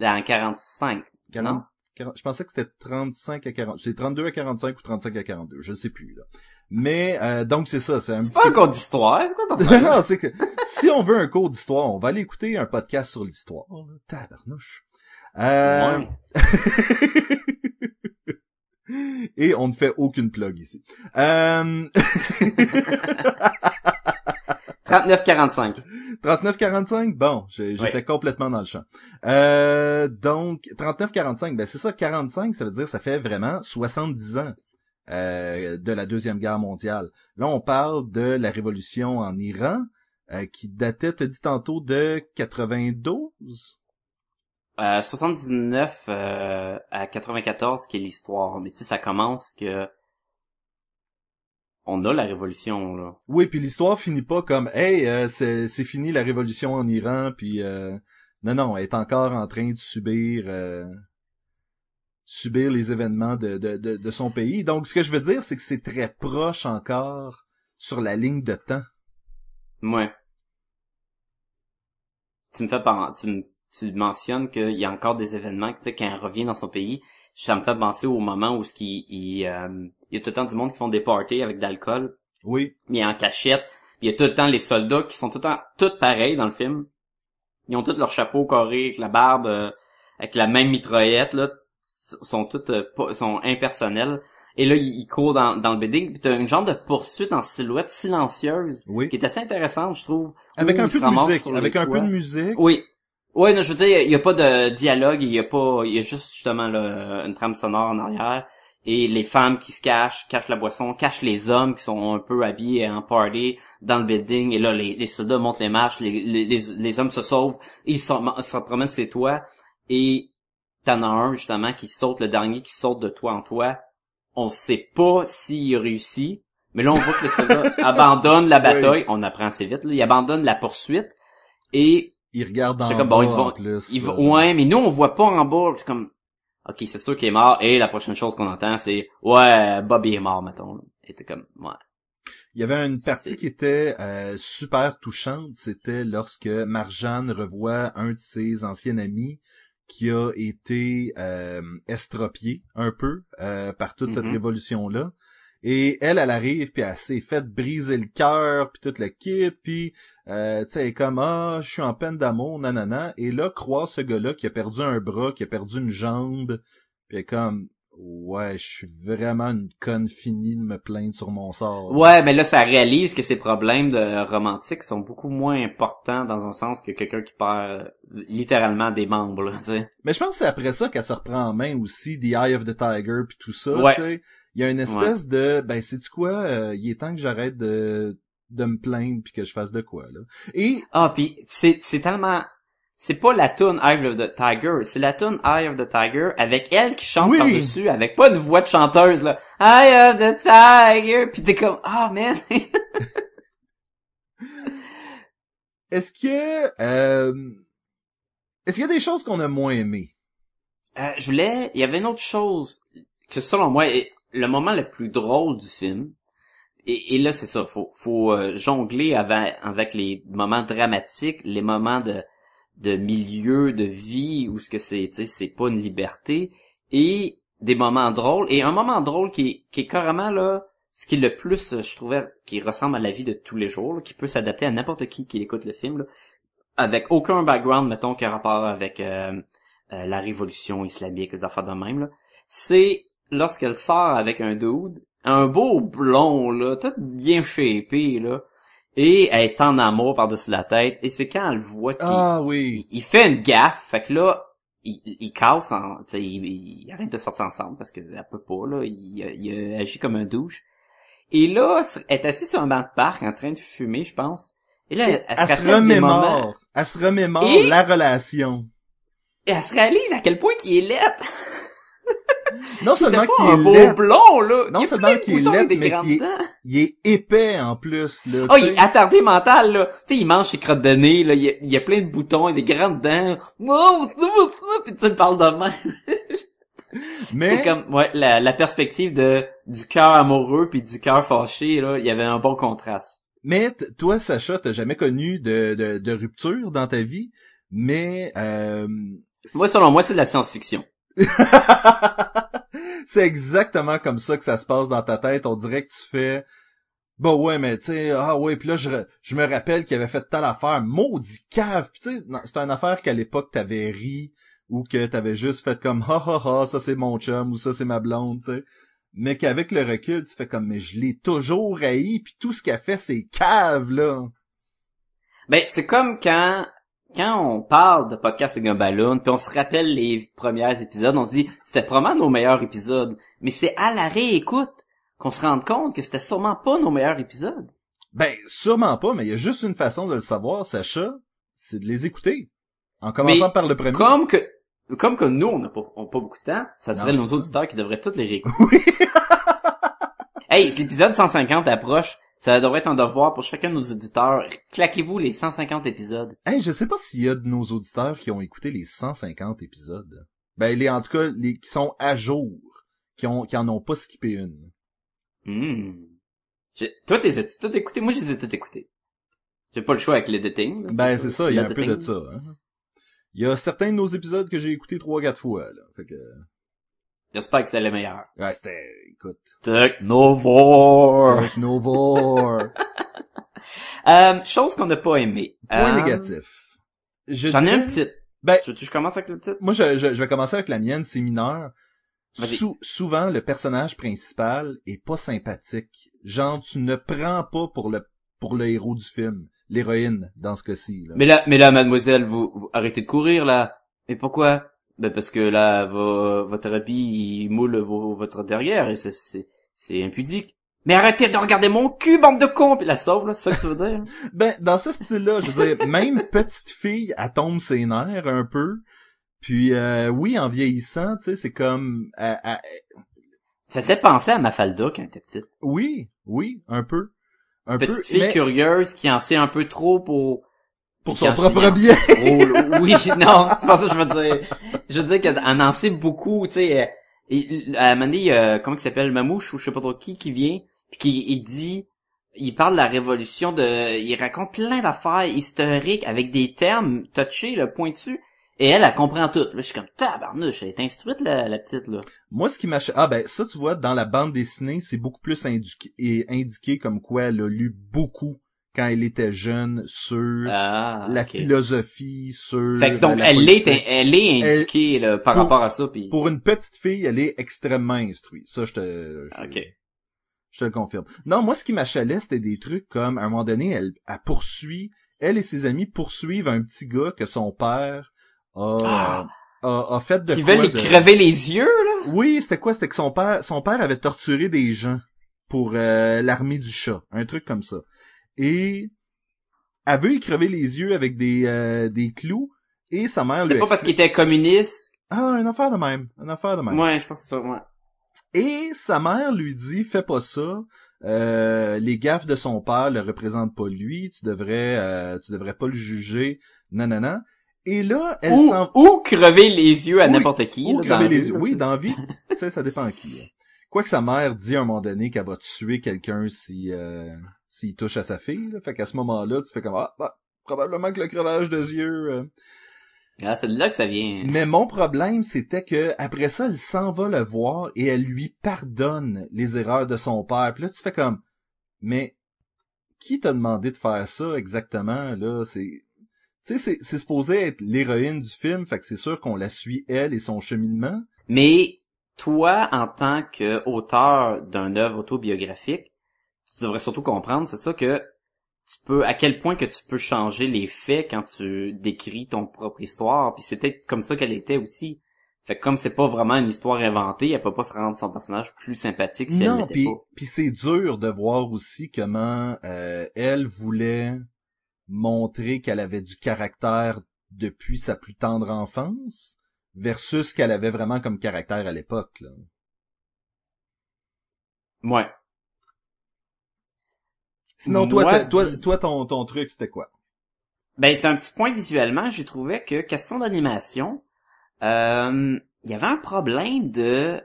En 45. 40, Non? 40 je pensais que c'était 35 à 40, c'est 32 à 45 ou 35 à 42, je sais plus là. Mais euh, donc c'est ça, c'est un C'est pas peu un cours d'histoire, c'est quoi affaire-là? non, c'est que si on veut un cours d'histoire, on va aller écouter un podcast sur l'histoire. là. Tabarnouche. Euh... Ouais. Et on ne fait aucune plug ici. Euh... 39-45. 39-45, bon, j'étais complètement dans le champ. Euh, donc, 39-45, ben c'est ça, 45, ça veut dire ça fait vraiment 70 ans euh, de la Deuxième Guerre mondiale. Là, on parle de la révolution en Iran, euh, qui datait, te dit tantôt, de 92? Euh, 79 euh, à 94 qui est l'histoire. Mais tu sais, ça commence que on a la révolution là. Oui, puis l'histoire finit pas comme Hey, euh, c'est c'est fini la révolution en Iran, puis euh, non, non, elle est encore en train de subir euh, subir les événements de, de, de, de son pays. Donc, ce que je veux dire, c'est que c'est très proche encore sur la ligne de temps. Ouais. tu me fais pen- tu me, tu mentionnes qu'il y a encore des événements, tu sais, quand elle revient dans son pays, ça me fait penser au moment où ce qui, il, euh, il y a tout le temps du monde qui font des parties avec de l'alcool, Oui. mais en cachette. Il y a tout le temps les soldats qui sont tout le temps, tous pareils dans le film. Ils ont tous leur chapeau carré, avec la barbe, euh, avec la même mitraillette, là. sont toutes, euh, pas- sont impersonnels. Et là, ils, ils courent dans, dans le building. Puis t'as une genre de poursuite en silhouette silencieuse, Oui. qui est assez intéressante, je trouve. Avec un peu de musique. Avec un peu de musique. Oui. Ouais, non, je veux dire, il y a pas de dialogue, il y a pas, il y a juste justement là, une trame sonore en arrière. Et les femmes qui se cachent, cachent la boisson, cachent les hommes qui sont un peu habillés en party dans le building. Et là les, les soldats montent les marches, les, les, les, hommes se sauvent, ils sont, se promènent ses toits et t'en as un justement qui saute, le dernier qui saute de toi en toi. On sait pas s'il réussit, mais là on voit que les soldats abandonnent la bataille, on apprend assez vite, là, ils abandonnent la poursuite. Et Il regarde en comme, bas, bon, ils vont- en plus. euh, ouais, mais nous, on voit pas en bas. C'est comme, ok, c'est sûr qu'il est mort. Et la prochaine chose qu'on entend, c'est, ouais, Bobby est mort, mettons. Et t'es comme, ouais. Il y avait une partie qui était euh, super touchante, c'était lorsque Marjane revoit un de ses anciens amis qui a été euh, estropié un peu euh, par toute cette Mhm. révolution-là. Et elle, elle arrive, puis elle s'est fait briser le cœur, puis tout le kit, puis euh, tu sais, elle est comme ah, je suis en peine d'amour, nanana. Et là, croise ce gars-là qui a perdu un bras, qui a perdu une jambe, puis elle est comme ouais, je suis vraiment une conne finie de me plaindre sur mon sort. Ouais, mais là, ça réalise que ces problèmes de romantique sont beaucoup moins importants dans un sens que quelqu'un qui perd littéralement des membres, tu sais. Mais je pense que c'est après ça qu'elle se reprend en main aussi, The Eye of the Tiger puis tout ça, Ouais. tu sais. Il y a une espèce de, ben, c'est tu quoi, euh, il est temps que j'arrête de, de me plaindre puis que je fasse de quoi, là. Et, Ah, puis c'est, c'est tellement... C'est pas la tune Eye of the Tiger, c'est la tune Eye of the Tiger avec elle qui chante Oui. par-dessus, avec pas de voix de chanteuse, là. Eye of the Tiger! Puis t'es comme, ah, man! est-ce que, euh, est-ce qu'il y a des choses qu'on a moins aimées? Euh, je voulais, il y avait une autre chose que selon moi le moment le plus drôle du film. Et, et là c'est ça, faut faut euh, jongler avec, avec les moments dramatiques, les moments de de milieu de vie où ce que c'est, tu sais, c'est pas une liberté et des moments drôles et un moment drôle qui est, qui est carrément là ce qui est le plus euh, je trouvais qui ressemble à la vie de tous les jours, là, qui peut s'adapter à n'importe qui qui écoute le film là, avec aucun background mettons qui a rapport avec euh, euh, la révolution islamique, les affaires de même, là, c'est lorsqu'elle sort avec un dude, un beau blond, là, tout bien shapé, là, et elle est en amour par-dessus la tête, et c'est quand elle voit qu'il Ah oui. il, il fait une gaffe, fait que là, il, il casse, en, il, il arrête de sortir ensemble, parce que elle peut pas, là, il, il agit comme un douche. Et là, elle est assise sur un banc de parc, en train de fumer, je pense. Et là, elle, elle Elle, se se rappelle des moments- remémore. Elle se remémore Et- la relation. et elle se réalise à quel point qu'il est laid. Non seulement qu'il un est beau blond, là. Non il seulement qu'il est laid, mais qu'il est- il est épais en plus, là. Oh, il est attardé mental, là. Tu sais, il mange ses crottes de nez, là. Il y a, il y a plein de boutons et des grandes dents. Oh, puis tu me parles de même. Mais, C'est comme, ouais, la, la perspective de, du cœur amoureux puis du cœur fâché, là. Il y avait un bon contraste. mais toi, Sacha, t'as jamais connu de, de, de rupture dans ta vie, mais, euh, Moi, selon moi, c'est de la science-fiction. c'est exactement comme ça que ça se passe dans ta tête. On dirait que tu fais, bah ouais, mais tu sais, ah ouais, puis là je, je me rappelle qu'il avait fait telle affaire, maudit cave. Tu sais, c'est une affaire qu'à l'époque t'avais ri ou que t'avais juste fait comme ha ha ha, ça c'est mon chum ou ça c'est ma blonde, tu sais. Mais qu'avec le recul, tu fais comme mais je l'ai toujours haï, puis tout ce qu'elle fait c'est cave là. Ben, c'est comme quand, quand on parle de podcast avec un ballon, puis on se rappelle les premiers épisodes, on se dit, c'était probablement nos meilleurs épisodes. Mais c'est à la réécoute qu'on se rende compte que c'était sûrement pas nos meilleurs épisodes. Ben sûrement pas, mais il y a juste une façon de le savoir, Sacha, c'est de les écouter. En commençant Mais par le premier. Comme que, comme que nous, on n'a pas, on a pas beaucoup de temps, ça dirait Non, nos auditeurs qui devraient toutes les réécouter. Oui. Hey, l'épisode 150 approche, ça devrait être un devoir pour chacun de nos auditeurs. Claquez-vous les 150 épisodes. Hey, je sais pas s'il y a de nos auditeurs qui ont écouté les 150 épisodes. Ben, les, en tout cas, les qui sont à jour, qui ont, qui en ont pas skippé une. Je- Toi, t'es as-tu tout écouté? Moi, je les ai tout écoutés. J'ai pas le choix avec l'editing. là, Ben, c'est ça, il y a un peu de ça. hein. Il y a certains de nos épisodes que j'ai écoutés trois, quatre fois, là. Fait que, J'espère que c'était le meilleur. ouais, c'était, écoute, Technovore! Technovore. Euh, chose qu'on n'a pas aimé. Point Euh, négatif. Je J'en ai un petit. Ben, Tu que je commence avec le petit? moi, je, je, je vais commencer avec la mienne, c'est mineur. Sou- souvent, le personnage principal est pas sympathique. Genre, tu ne prends pas pour le, pour le héros du film. L'héroïne, dans ce cas-ci. Mais là, mais là, mademoiselle, vous, vous arrêtez de courir, là. Et pourquoi? Ben, parce que là, vo- votre habit, il moule vos- votre derrière, et c'est, c'est, c'est impudique. Mais arrêtez de regarder mon cul, bande de cons! Puis la sauve, là, c'est ça que tu veux dire? Ben, dans ce style-là, je veux dire, même petite fille, elle tombe ses nerfs un peu. Puis, euh, oui, en vieillissant, tu sais, c'est comme... elle- elle- Faisait penser à Mafalda quand elle était petite. oui, oui, un peu. Un Petite peu, fille mais curieuse qui en sait un peu trop pour... pour son propre en bien. trop, là, oui, non, c'est pas ça que je veux dire. Je veux dire qu'elle en sait beaucoup, tu sais. euh, et- À un moment donné, a, comment il s'appelle, Mamouche ou je sais pas trop qui, qui vient, puis qui il dit, il parle de la révolution de, il raconte plein d'affaires historiques avec des termes touchés, le pointu, et elle, elle comprend tout. Là, je suis comme, tabarnouche, elle est instruite, la, la petite, là. Moi, ce qui m'a... Ah ben, ça, tu vois, dans la bande dessinée, c'est beaucoup plus indiqué, et indiqué comme quoi elle a lu beaucoup quand elle était jeune sur Ah, la philosophie, sur... Fait que donc, euh, la elle est, elle est indiquée, là, par pour- rapport à ça, puis... Pour une petite fille, elle est extrêmement instruite. Ça, je te... je-. Je te le confirme. Non, moi, ce qui m'achalait, c'était des trucs comme, à un moment donné, elle, elle poursuit, elle et ses amis poursuivent un petit gars que son père a, Ah! a, a fait de Qui veulent lui de- crever les yeux, là? Oui, c'était quoi? C'était que son père, son père avait torturé des gens pour euh, l'armée du chat. Un truc comme ça. Et elle veut y crever les yeux avec des, euh, des clous, et sa mère C'était pas parce qu'il était communiste? Ah, une affaire de même. Une affaire de même. Ouais, je pense que c'est ça, ouais. Et sa mère lui dit fais pas ça. Euh, les gaffes de son père le représentent pas lui. Tu devrais, euh, tu devrais pas le juger. Nanana. Et là, elle Ou, s'en ou crever les yeux à n'importe qui. ou là, crever les yeux. Oui, dans vie, tu sais, ça dépend à qui. là. Quoi que sa mère dit à un moment donné qu'elle va tuer quelqu'un si euh, s'il touche à sa fille. Là. Fait qu'à ce moment-là, tu fais comme ah, bah, probablement que le crevage de yeux. euh. Ah, c'est de là que ça vient. Mais mon problème, c'était que après ça, elle s'en va le voir et elle lui pardonne les erreurs de son père. Puis là, tu fais comme, mais qui t'a demandé de faire ça exactement là? C'est, tu sais, c'est, c'est supposé être l'héroïne du film, fait que c'est sûr qu'on la suit elle et son cheminement. Mais toi, en tant qu'auteur d'un œuvre autobiographique, tu devrais surtout comprendre, c'est ça que tu peux, à quel point que tu peux changer les faits quand tu décris ton propre histoire. Puis c'était comme ça qu'elle était aussi. Fait que comme c'est pas vraiment une histoire inventée, elle peut pas se rendre son personnage plus sympathique si elle non, l'était puis pas. puis c'est dur de voir aussi comment euh, elle voulait montrer qu'elle avait du caractère depuis sa plus tendre enfance versus qu'elle avait vraiment comme caractère à l'époque. là. Ouais. Sinon, toi, Moi, toi, vis- toi, ton, ton truc, c'était quoi? Ben, c'est un petit point visuellement. J'ai trouvé que, question d'animation, euh, il y avait un problème de...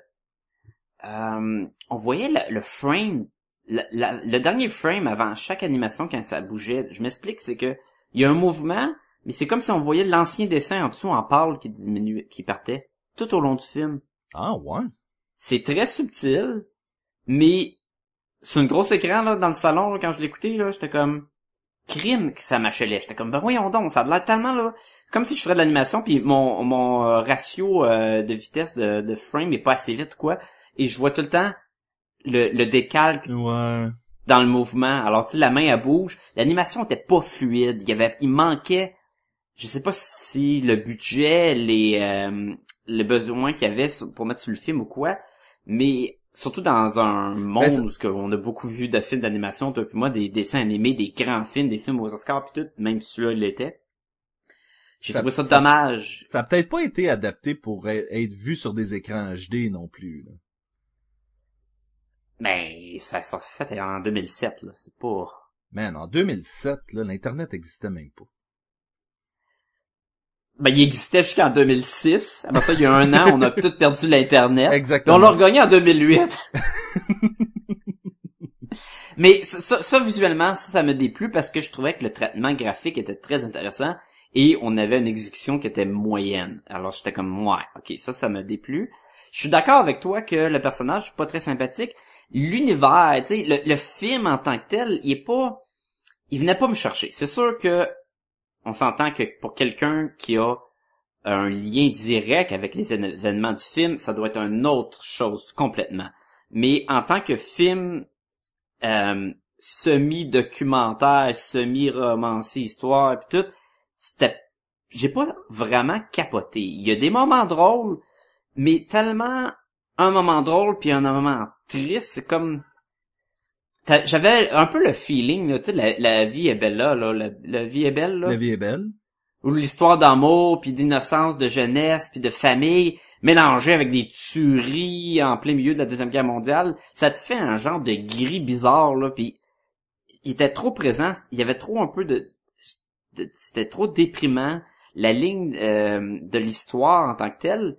euh, on voyait le, le frame, la- la- le dernier frame avant chaque animation quand ça bougeait. Je m'explique, c'est que il y a un mouvement, mais c'est comme si on voyait l'ancien dessin en dessous en pâle qui diminuait, qui partait tout au long du film. Ah, ouais. C'est très subtil, mais sur une grosse écran là dans le salon là, quand je l'écoutais là, j'étais comme crime que ça m'achelait. J'étais comme ben voyons donc, ça a l'air tellement là comme si je ferais de l'animation puis mon mon euh, ratio euh, de vitesse de, de frame est pas assez vite quoi et je vois tout le temps le, le décalque Ouais. dans le mouvement. Alors tu sais la main elle bouge, l'animation était pas fluide, il y avait il manquait je sais pas si le budget, les euh, les besoins qu'il y avait pour mettre sur le film ou quoi, mais surtout dans un monde Ben, c'est- où on a beaucoup vu de films d'animation, toi puis moi, des dessins animés, des grands films, des films aux Oscars puis tout, même si celui-là l'était. J'ai trouvé ça, ça- dommage. Ça a peut-être pas été adapté pour e- être vu sur des écrans HD non plus. là. Mais ça s'est fait en 2007, là. C'est pas... Man, en 2007, là, l'Internet existait même pas. Ben, il existait jusqu'en 2006. Après ça, il y a un an, on a tout perdu l'Internet. Exactement. on l'a regagné en 2008. Mais ça, ça, ça, visuellement, ça, ça me déplut parce que je trouvais que le traitement graphique était très intéressant et on avait une exécution qui était moyenne. Alors j'étais comme ouais, ok, ça, ça me déplut. Je suis d'accord avec toi que le personnage est pas très sympathique. L'univers, tu sais, le, le film en tant que tel, il est pas, il venait pas me chercher. C'est sûr que on s'entend que pour quelqu'un qui a un lien direct avec les événements du film, ça doit être une autre chose complètement. Mais en tant que film euh, semi-documentaire, semi-romancé, histoire, puis tout, c'était, j'ai pas vraiment capoté. Il y a des moments drôles, mais tellement un moment drôle puis un moment triste, c'est comme j'avais un peu le feeling là, tu sais la, la vie est belle là, là la, la vie est belle là La vie est belle. ou l'histoire d'amour puis d'innocence de jeunesse puis de famille mélangée avec des tueries en plein milieu de la deuxième guerre mondiale ça te fait un genre de gris bizarre là puis il était trop présent il y avait trop un peu de, de- c'était trop déprimant la ligne euh, de l'histoire en tant que telle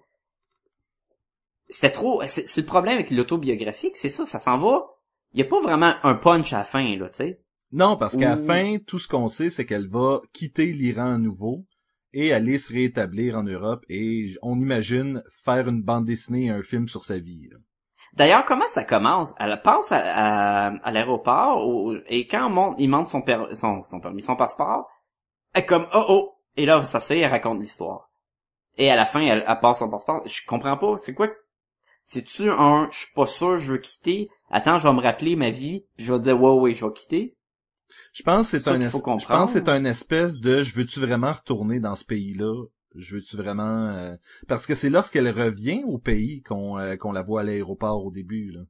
c'était trop c'est c'est le problème avec l'autobiographique c'est ça ça s'en va il y a pas vraiment un punch à la fin là tu sais Non, parce qu'à la Ou- fin, tout ce qu'on sait, c'est qu'elle va quitter l'Iran à nouveau et aller se rétablir en Europe et j- on imagine faire une bande dessinée et un film sur sa vie. là. D'ailleurs, comment ça commence? Elle passe à, à, à l'aéroport au- et quand on monte, il monte son, per- son, son permis, son passeport, elle est comme oh oh et là ça c'est elle raconte l'histoire. Et à la fin, elle, elle passe son passeport. Je comprends pas. C'est quoi? C'est-tu un je suis pas sûr, je veux quitter. Attends, je vais me rappeler ma vie, puis je vais dire ouais ouais, je vais quitter. Je pense que c'est un, es- je pense c'est un espèce de je veux-tu vraiment retourner dans ce pays-là? Je veux-tu vraiment euh, parce que c'est lorsqu'elle revient au pays qu'on euh, qu'on la voit à l'aéroport au début là.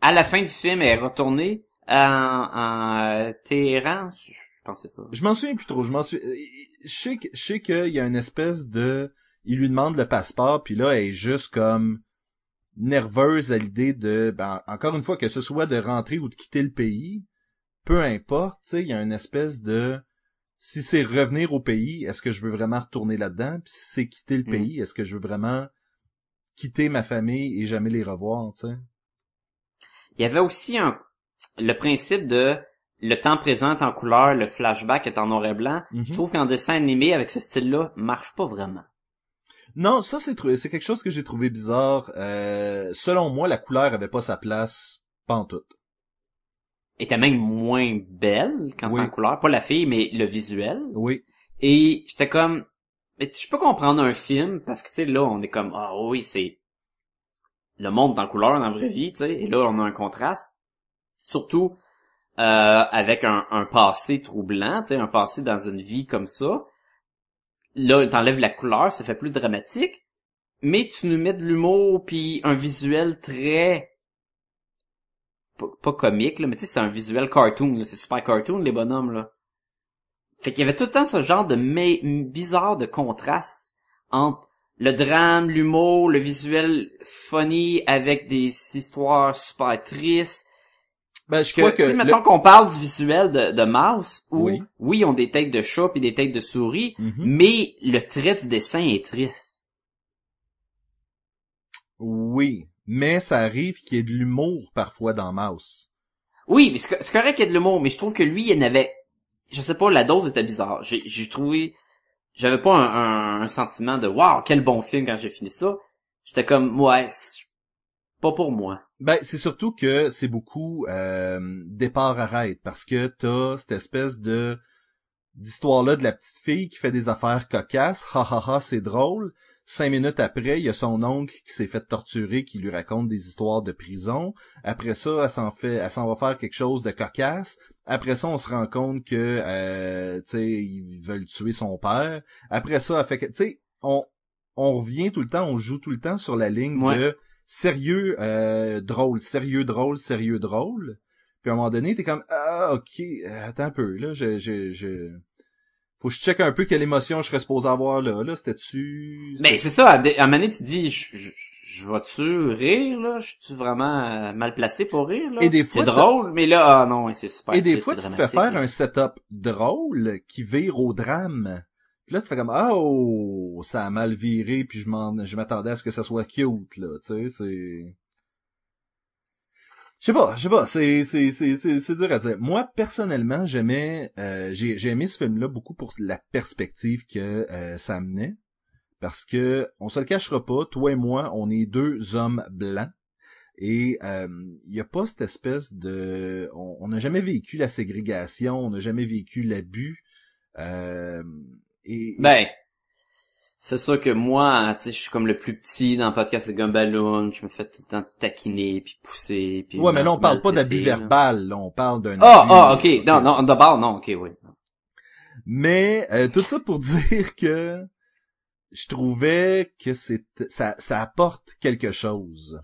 À la fin du film, elle est retournée en, en euh, Téhéran. Je je pense que c'est ça. Je m'en souviens plus trop, je m'en suis euh, je sais que je sais qu'il y a une espèce de il lui demande le passeport puis là elle est juste comme nerveuse à l'idée de ben encore une fois que ce soit de rentrer ou de quitter le pays, peu importe, tu sais, il y a une espèce de si c'est revenir au pays, est-ce que je veux vraiment retourner là-dedans? Puis si c'est quitter le Mm. pays, est-ce que je veux vraiment quitter ma famille et jamais les revoir, tu sais? Il y avait aussi un, le principe de le temps présent est en couleur, le flashback est en noir et blanc. Je trouve qu'en dessin animé, avec ce style-là, marche pas vraiment. Non, ça c'est c'est quelque chose que j'ai trouvé bizarre. Euh, selon moi, la couleur avait pas sa place pantoute. était même moins belle quand c'est en couleur. Pas la fille, mais le visuel. Oui. Et j'étais comme, mais je peux comprendre un film parce que tu sais là on est comme ah oui c'est le monde en couleur dans la vraie vie, tu sais. Et là on a un contraste, surtout euh, avec un, un passé troublant, tu sais, un passé dans une vie comme ça. Là t'enlèves la couleur, ça fait plus dramatique. Mais tu nous mets de l'humour puis un visuel très pas, comique là, mais tu sais c'est un visuel cartoon, c'est super cartoon les bonhommes là. Fait qu'il y avait tout le temps ce genre de bizarre de contraste entre le drame, l'humour, le visuel funny avec des histoires super tristes. Ben, je Que, crois le- mettons qu'on parle du visuel de, de Mouse, où, Oui. oui. ils ont des têtes de chat et des têtes de souris, Mhm. mais le trait du dessin est triste. Oui, mais ça arrive qu'il y ait de l'humour parfois dans Mouse. Oui, mais c'est co- c'est correct qu'il y ait de l'humour, mais je trouve que lui, il n'avait, je sais pas, la dose était bizarre. J'ai, j'ai trouvé, j'avais pas un, un- un sentiment de waouh, quel bon film quand j'ai fini ça. J'étais comme, ouais, pas pour moi. Ben, c'est surtout que c'est beaucoup euh, départ-arrête, parce que t'as cette espèce de d'histoire-là de la petite fille qui fait des affaires cocasses, ha ha ha, c'est drôle. Cinq minutes après, il y a son oncle qui s'est fait torturer, qui lui raconte des histoires de prison. Après ça, elle s'en fait, elle s'en va faire quelque chose de cocasse. Après ça, on se rend compte que, euh, tu sais, ils veulent tuer son père. Après ça, elle fait que, tu sais, on, on revient tout le temps, on joue tout le temps sur la ligne Ouais. de sérieux, euh, drôle, sérieux, drôle, sérieux, drôle. Puis à un moment donné, t'es comme, ah, ok, euh, attends un peu, là, je, je, je... Faut que je check un peu quelle émotion je serais supposé avoir là, là, c'était-tu... Mais c'est ça, à, un moment donné, tu dis, je, je, je vais-tu rire, là? Je suis vraiment euh, mal placé pour rire, là? Et des fois, C'est drôle, mais là, ah non, c'est super Et des fois, tu te fais faire là. un setup drôle qui vire au drame. Puis là, tu fais comme, oh, ça a mal viré, puis je m'en, je m'attendais à ce que ça soit cute, là, tu sais, c'est... Je sais pas, je sais pas, c'est c'est c'est c'est dur à dire. Moi personnellement, j'aimais euh, j'ai j'ai aimé ce film-là beaucoup pour la perspective que euh, ça amenait parce que on se le cachera pas, toi et moi, on est deux hommes blancs et il y a pas cette espèce de on on n'a jamais vécu la ségrégation, on n'a jamais vécu l'abus euh, et Ben, c'est sûr que moi, tu sais, je suis comme le plus petit dans le podcast de Gumballoon, je me fais tout le temps taquiner, puis pousser, puis... ouais, mais là on parle pas d'abus verbal, là, on parle d'un Ah, ah, ok, non, non, d'abord, non, ok, oui. Mais euh, tout ça pour dire que je trouvais que c'est ça, ça apporte quelque chose.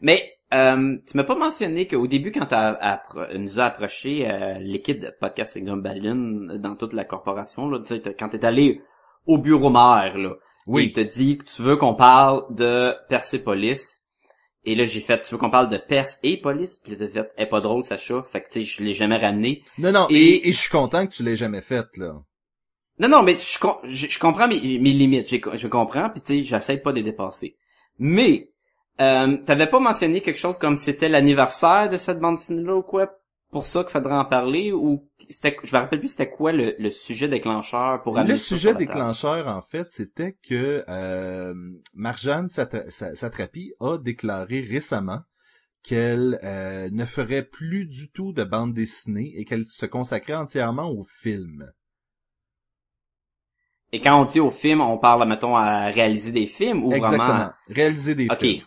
Mais euh, tu m'as pas mentionné qu'au début, quand appro- nous a approché euh, l'équipe de podcast et Gumballoon dans toute la corporation, là, tu quand t'es allé au bureau maire, là, Oui. il te dit que tu veux qu'on parle de Persepolis. Et là, j'ai fait, tu veux qu'on parle de Perse et Police? Puis t'as fait, est pas drôle, Sacha. Fait que, tu sais, je l'ai jamais ramené. Non, non, Et- et, et je suis content que tu l'aies jamais fait, là. Non, non, mais je, je, je comprends mes, mes limites. J'ai- Je, comprends, puis tu sais, j'essaie pas de les dépasser. Mais, euh, t'avais pas mentionné quelque chose comme c'était l'anniversaire de cette bande dessinée-là ou quoi? Pour ça qu'il faudrait en parler? Ou c'était, je me rappelle plus c'était quoi le, le sujet déclencheur pour amener Le sujet déclencheur, en fait, c'était que euh, Marjane Satra- Sa- Satrapi a déclaré récemment qu'elle euh, ne ferait plus du tout de bande dessinée et qu'elle se consacrait entièrement au film. Et quand on dit au film, on parle, mettons, à réaliser des films ou Exactement. vraiment... Réaliser des Ok. films.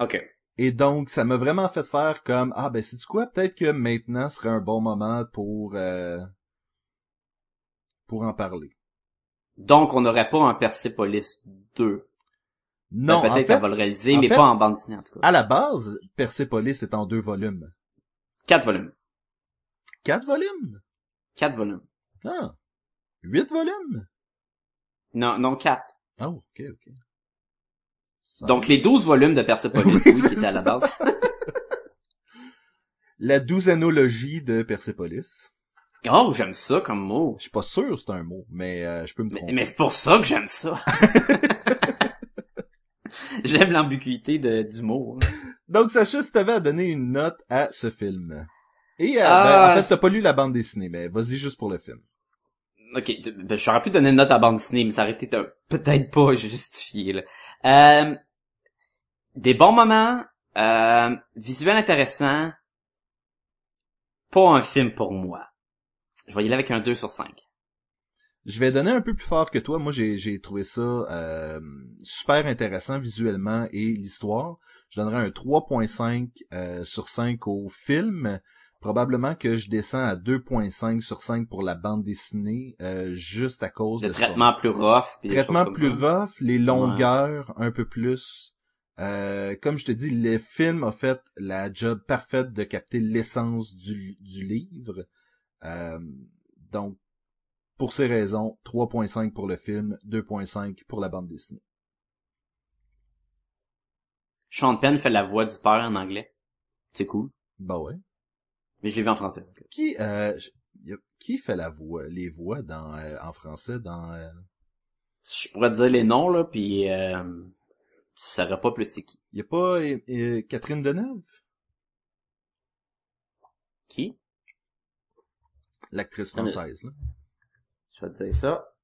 Ok. Et donc, ça m'a vraiment fait faire comme ah ben c'est quoi? Peut-être que maintenant serait un bon moment pour euh, pour en parler. Donc, on n'aurait pas un Persepolis 2. Non, Ben, en Peut-être qu'on va le réaliser, mais fait- pas en bande dessinée, en tout cas. à la base, Persepolis est en deux volumes. Quatre volumes. Quatre volumes? Quatre volumes. Ah. Huit volumes? Non, non, quatre. Oh, ok, ok. Donc, les 12 volumes de Persepolis, Oui, qui étaient à la base. La douzanologie de Persepolis. Oh, j'aime ça comme mot. Je suis pas sûr que c'est un mot, mais euh, je peux me tromper. mais c'est pour ça que j'aime ça. j'aime l'ambiguïté du mot. hein. Donc, Sacha, si t'avais à donner une note à ce film. Et, euh, Ah, ben, en fait, t'as pas lu la bande dessinée, mais vas-y juste pour le film. Ok, ben, j'aurais pu donner une note à bande dessinée, mais ça aurait été peut-être pas justifié. Là. Euh, des bons moments, euh, visuel intéressant, pas un film pour moi. Je vais y aller avec un 2 sur 5. Je vais donner un peu plus fort que toi. Moi, j'ai, j'ai trouvé ça euh, super intéressant visuellement et l'histoire. Je donnerais un 3.5 euh, sur 5 au film. Probablement que je descends à 2.5 sur 5 pour la bande dessinée, euh, juste à cause Le de traitement plus rough. puis traitement plus ça. rough, les longueurs un peu plus. Euh, comme je te dis, le film a fait la job parfaite de capter l'essence du, du livre. Euh, donc, pour ces raisons, 3.5 pour le film, 2.5 pour la bande dessinée. Sean Penn fait la voix du père en anglais. C'est cool. Bah ouais. Mais je l'ai vu en français. donc. Qui, euh, qui fait la voix, les voix dans, euh, en français dans, euh, Je pourrais te dire les noms, là, puis euh, tu saurais pas plus c'est qui. y a pas euh, euh, Catherine Deneuve, Qui? l'actrice française, là. Je vais te dire ça.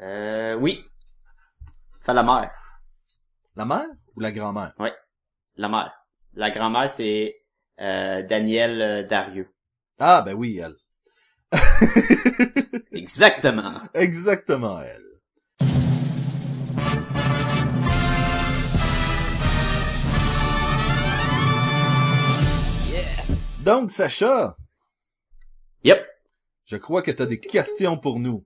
Euh, oui. Fait la mère. La mère ou la grand-mère? La mère. La grand-mère, c'est euh, Danielle euh, Darieux. Ah, ben oui, elle. Exactement. Exactement elle. Donc, Sacha, Yep. je crois que tu as des questions pour nous.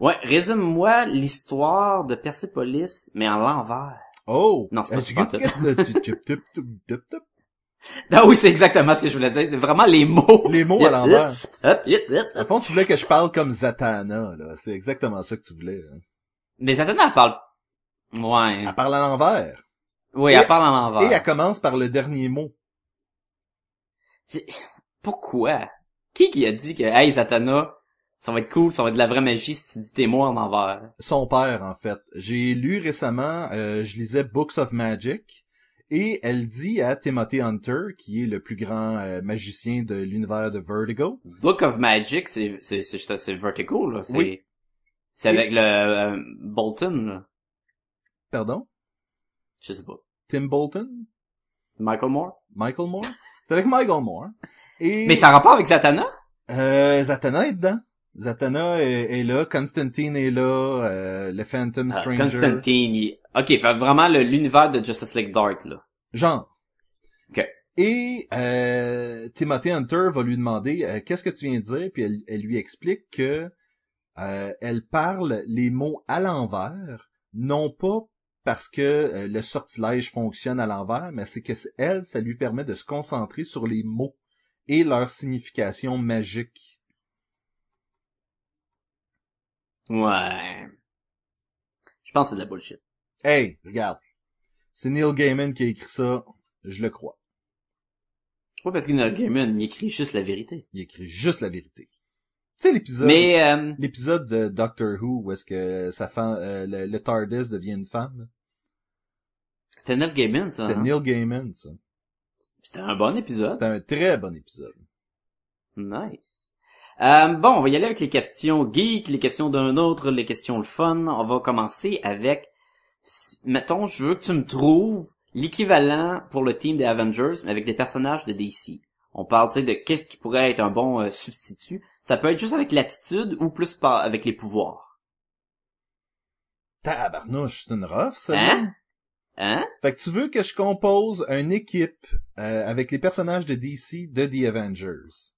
Ouais, résume-moi l'histoire de Persepolis, mais en l'envers. Oh! Non, c'est pas pas tout. Ah oui, c'est exactement ce que je voulais dire. C'est vraiment les mots. Les mots à l'envers. Au fond, tu voulais que je parle comme Zatanna, là. C'est exactement ça que tu voulais. hein. Mais Zatanna, elle parle... Ouais. Elle parle à l'envers. Oui, Et- elle parle en l'envers. Et elle commence par le dernier mot. Pourquoi? Qui qui a dit que, hey, Zatanna, Ça va être cool, ça va être de la vraie magie si tu dis tes mots en envers? Son père, en fait. J'ai lu récemment, euh, je lisais Books of Magic, et elle dit à Timothy Hunter, qui est le plus grand euh, magicien de l'univers de Vertigo, Book of Magic, c'est c'est c'est Vertigo là, c'est Oui. c'est avec le euh, Bolton là. pardon, Je sais pas. Tim Bolton, Michael Moore? Michael Moore, c'est avec Michael Moore. Et Mais ça a rapport avec Zatanna? Euh, Zatanna est dedans. Zatanna est, est là, Constantine est là, euh, le Phantom Ah, Stranger. Constantine. il- Ok, fait vraiment l'univers de Justice League Dark là. Genre. Ok. Et euh, Timothy Hunter va lui demander euh, qu'est-ce que tu viens de dire, puis elle, elle lui explique que euh, elle parle les mots à l'envers, non pas parce que euh, le sortilège fonctionne à l'envers, mais c'est que c'est- elle, ça lui permet de se concentrer sur les mots et leur signification magique. Ouais. Je pense que c'est de la bullshit. Hey, regarde, c'est Neil Gaiman qui a écrit ça, je le crois. Ouais, parce que Neil Gaiman, il écrit juste la vérité. Il écrit juste la vérité. Tu sais l'épisode. Euh, L'épisode de Doctor Who où est-ce que sa femme, euh, le, le TARDIS devient une femme? C'était Neil Gaiman ça. C'était hein? Neil Gaiman, ça. C'était un bon épisode. C'était un très bon épisode. Nice. Euh, bon, on va y aller avec les questions geek, les questions d'un autre, les questions le fun. On va commencer avec, mettons, je veux que tu me trouves l'équivalent pour le team des Avengers, mais avec des personnages de DC. On parle, tu sais, de qu'est-ce qui pourrait être un bon euh, substitut. Ça peut être juste avec l'attitude ou plus par avec les pouvoirs. Tabarnouche, c'est une rough, ça. Hein? Hein? Fait que tu veux que je compose une équipe euh, avec les personnages de DC de The Avengers.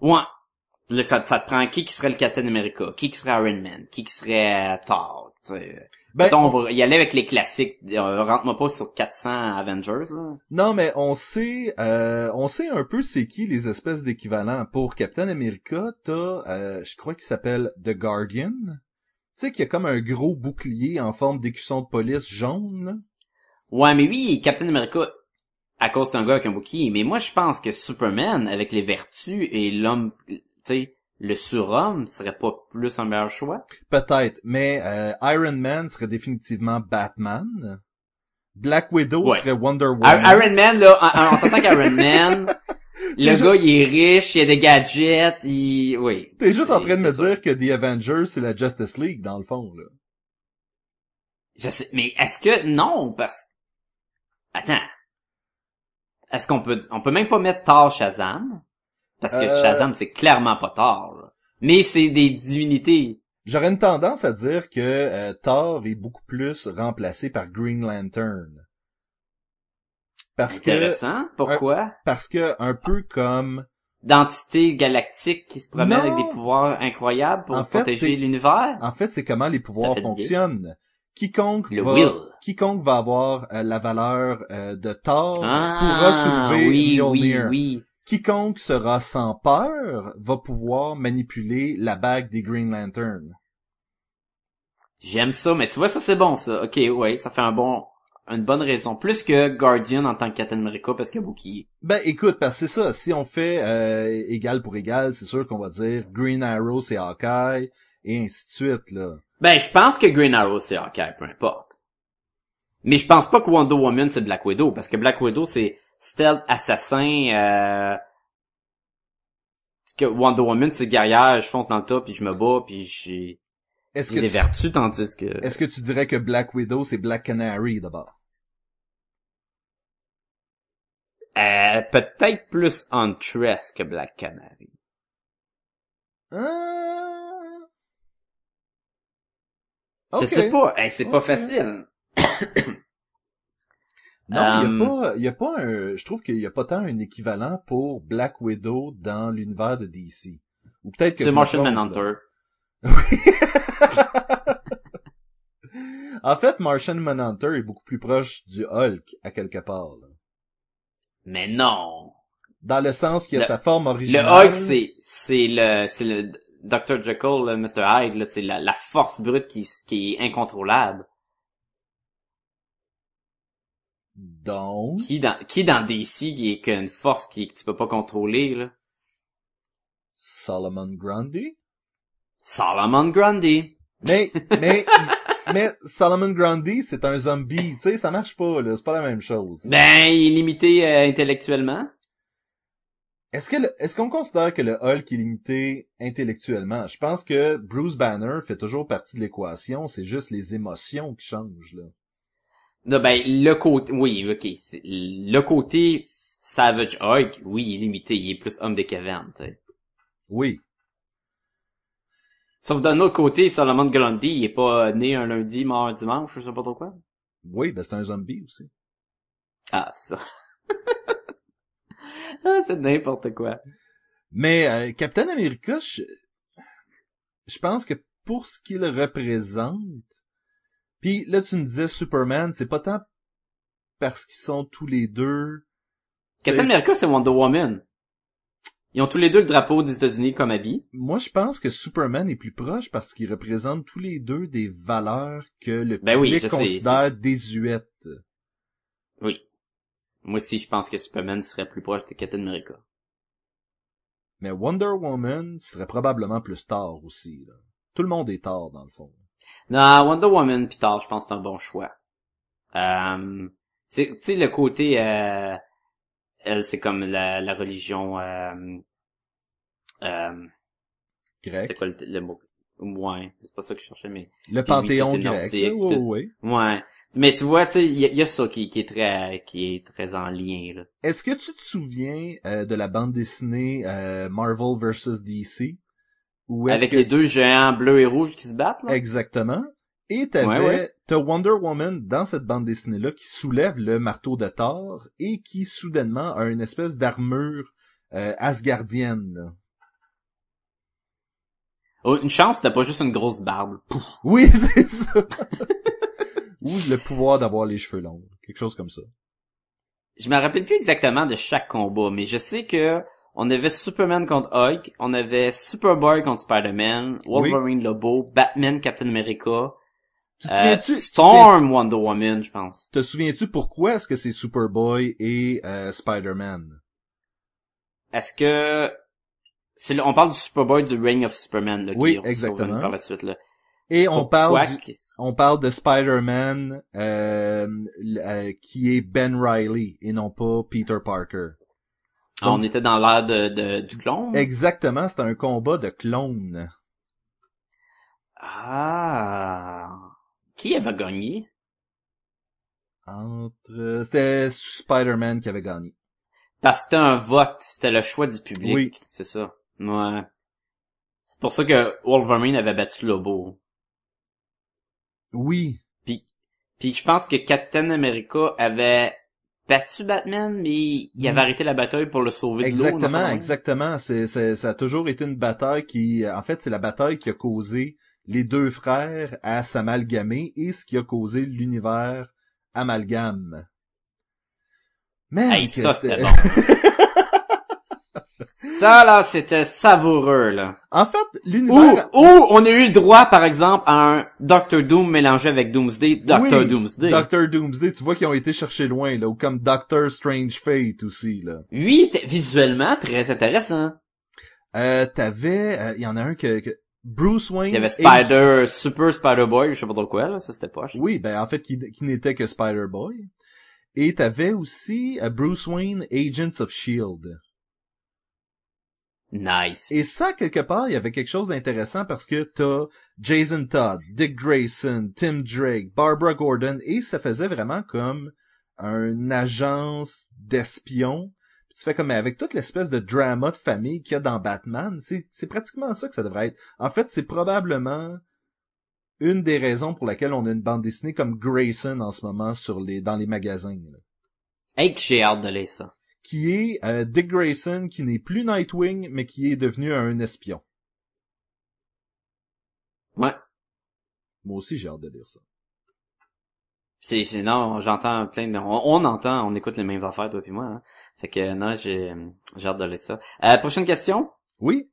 Ouais. Là, ça, ça te prend qui qui serait le Captain America, qui qui serait Iron Man, qui qui serait euh, Thor, tu sais. Ben, Mettons, on- va y aller avec les classiques. Euh, Rentre-moi pas sur 400 Avengers, là. non, mais on sait, euh, on sait un peu c'est qui les espèces d'équivalents. Pour Captain America, t'as, euh, je crois qu'il s'appelle The Guardian. Tu sais qu'il y a comme un gros bouclier en forme d'écusson de police jaune. Ouais, mais oui, Captain America, à cause d'un gars avec un bouclier. Mais moi, je pense que Superman, avec les vertus et l'homme, tu sais, le surhomme, serait pas plus un meilleur choix? Peut-être, mais euh, Iron Man serait définitivement Batman. Black Widow Ouais. serait Wonder Woman. Iron Man, là, on, on s'entend qu'Iron Man, le gars, il est riche, il a des gadgets, il... Oui. T'es juste en train de me ça. dire que The Avengers, c'est la Justice League, dans le fond, là. Je sais, mais est-ce que non parce attends, est-ce qu'on peut on peut même pas mettre Thor Shazam? Parce que Euh. Shazam c'est clairement pas Thor, là. mais c'est des divinités. J'aurais une tendance à dire que euh, Thor est beaucoup plus remplacé par Green Lantern. Parce que, Intéressant. Pourquoi? parce que un peu comme, D'entités galactiques qui se promènent avec des pouvoirs incroyables pour En fait, protéger l'univers? en fait, c'est comment les pouvoirs fonctionnent. Quiconque Le va, will. quiconque va avoir euh, la valeur euh, de Thor pourra Ah, soulever oui, oui, oui. Quiconque sera sans peur va pouvoir manipuler la bague des Green Lantern. J'aime ça, mais tu vois, ça c'est bon, ça. Ok, ouais, ça fait un bon, une bonne raison. Plus que Guardian en tant que Captain America parce qu'il y a bouclier. Ben écoute, parce que c'est ça, si on fait euh, égal pour égal, c'est sûr qu'on va dire Green Arrow c'est Hawkeye, et ainsi de suite, là. Ben, je pense que Green Arrow c'est Hawkeye, peu importe. Mais je pense pas que Wonder Woman c'est Black Widow, parce que Black Widow c'est stealth, assassin, euh... que Wonder Woman c'est guerrière, je fonce dans le tas puis je me bats puis j'ai Est-ce que, des tu, vertus tandis que est-ce que tu dirais que Black Widow c'est Black Canary d'abord? euh, peut-être plus Huntress que Black Canary. Euh... Je sais pas, Hey, c'est pas facile. Non, il Um, y a pas, il y a pas un, je trouve qu'il y a pas tant un équivalent pour Black Widow dans l'univers de DC. Ou peut-être que C'est Martian Manhunter. là. en fait, Martian Manhunter est beaucoup plus proche du Hulk à quelque part. là. Mais non. Dans le sens qu'il a Le- sa forme Le originale. Hulk, c'est, c'est le, c'est le Dr. Jekyll, le Mr. Hyde, là, c'est la, la force brute qui, qui est incontrôlable. Donc, Qui dans, qui dans DC qui est qu'une force qui, que tu peux pas contrôler, là? Solomon Grundy? Solomon Grundy. Mais, mais, mais Solomon Grundy, c'est un zombie. Tu sais, ça marche pas, là. C'est pas la même chose. Ben, il est limité euh, intellectuellement. Est-ce que est-ce qu'on considère que le Hulk est limité intellectuellement? Je pense que Bruce Banner fait toujours partie de l'équation. C'est juste les émotions qui changent, là. Non, ben, le côté, oui, ok. Le côté Savage Hulk, oui, il est limité. Il est plus homme des cavernes, tu sais. Oui. Sauf d'un autre côté, Solomon Grundy, il est pas né un lundi, mort un dimanche, je sais pas trop quoi. Oui, ben c'est un zombie aussi. Ah, c'est ça. ah, c'est n'importe quoi. Mais euh, Captain America, je, je pense que pour ce qu'il représente, puis là tu me disais Superman, c'est pas tant parce qu'ils sont tous les deux. Captain America, c'est Wonder Woman. Ils ont tous les deux le drapeau des États-Unis comme habit. Moi, je pense que Superman est plus proche parce qu'il représente tous les deux des valeurs que le Ben oui, public sais, considère désuètes. Oui. Moi aussi, je pense que Superman serait plus proche de Captain America. Mais Wonder Woman serait probablement plus tard aussi. Là. Tout le monde est tard dans le fond. Non, Wonder Woman pis tard, je pense que c'est un bon choix. Euh, tu sais, le côté, euh, elle, c'est comme la, la religion, euh, euh, c'est Grec. quoi le, le mot? Ouais, c'est pas ça que je cherchais, mais, Le oui, panthéon c'est grec. ouais, ouais. ouais. Mais tu vois, tu sais, il y, y a ça qui, qui est très, qui est très en lien, là. Est-ce que tu te souviens euh, de la bande dessinée euh, Marvel vs DC? Est-ce Avec que- les deux géants bleus et rouges qui se battent, là? Exactement. Et t'avais, Ouais, ouais. t'as Wonder Woman dans cette bande dessinée-là qui soulève le marteau de Thor et qui soudainement a une espèce d'armure euh, asgardienne. là. Oh, une chance, c'était pas juste une grosse barbe. Pouf. Oui, c'est ça. Ou le pouvoir d'avoir les cheveux longs. Quelque chose comme ça. Je me rappelle plus exactement de chaque combat, mais je sais que on avait Superman contre Hulk, on avait Superboy contre Spider-Man, Wolverine Lobo, Batman Captain America, Tu te euh, souviens-tu, Storm Wonder Woman, je pense. te souviens-tu pourquoi est-ce que c'est Superboy et euh, Spider-Man? Est-ce que c'est le- on parle du Superboy du Reign of Superman là, qui Oui, revenu exactement. par la suite là. Et on parle du- on parle de Spider-Man euh, euh, qui est Ben Riley et non pas Peter Parker. Ah, on était dans l'ère de, de- du clone? Exactement, c'est un combat de clones. Ah. Qui avait gagné? Entre c'était Spider-Man qui avait gagné. Parce que c'était un vote, c'était le choix du public. Oui. C'est ça. Ouais. C'est pour ça que Wolverine avait battu Lobo. Oui, Puis je pense que Captain America avait battu Batman, mais il avait Mm. arrêté la bataille pour le sauver de l'eau. exactement, exactement. C'est, c'est- ça a toujours été une bataille qui, en fait, c'est la bataille qui a causé les deux frères à s'amalgamer et ce qui a causé l'univers amalgame. Man, Hey, ça c'était bon. ça là, c'était savoureux là. En fait, l'univers... ou on a eu le droit, par exemple, à un Doctor Doom mélangé avec Doomsday, Doctor Oui, Doomsday. Doctor Doomsday, tu vois qu'ils ont été chercher loin, là, ou comme Doctor Strange Fate aussi, là. Oui, visuellement très intéressant. Euh, t'avais, euh, il y en a un que, que- Bruce Wayne... Il y avait et- Spider, Super Spider-Boy, je sais pas trop quoi là, ça c'était poche. Oui, ben en fait, qui, qui n'était que Spider-Boy. Et t'avais aussi euh, Bruce Wayne, Agents of S.H.I.E.L.D. Nice. Et ça, quelque part, il y avait quelque chose d'intéressant parce que t'as Jason Todd, Dick Grayson, Tim Drake, Barbara Gordon, et ça faisait vraiment comme une agence d'espions. Tu fais comme avec toute l'espèce de drama de famille qu'il y a dans Batman, c'est c'est pratiquement ça que ça devrait être. En fait, c'est probablement une des raisons pour laquelle on a une bande dessinée comme Grayson en ce moment sur les dans les magasins. là. Hey, que j'ai hâte de lire ça. Qui est euh, Dick Grayson, qui n'est plus Nightwing, mais qui est devenu un espion. Ouais. Moi aussi, j'ai hâte de lire ça. C'est, c'est- non, j'entends plein de, on, on entend, on écoute les mêmes affaires, toi et moi, hein. Fait que, non, j'ai, j'ai hâte de lire ça. Euh, prochaine question? Oui,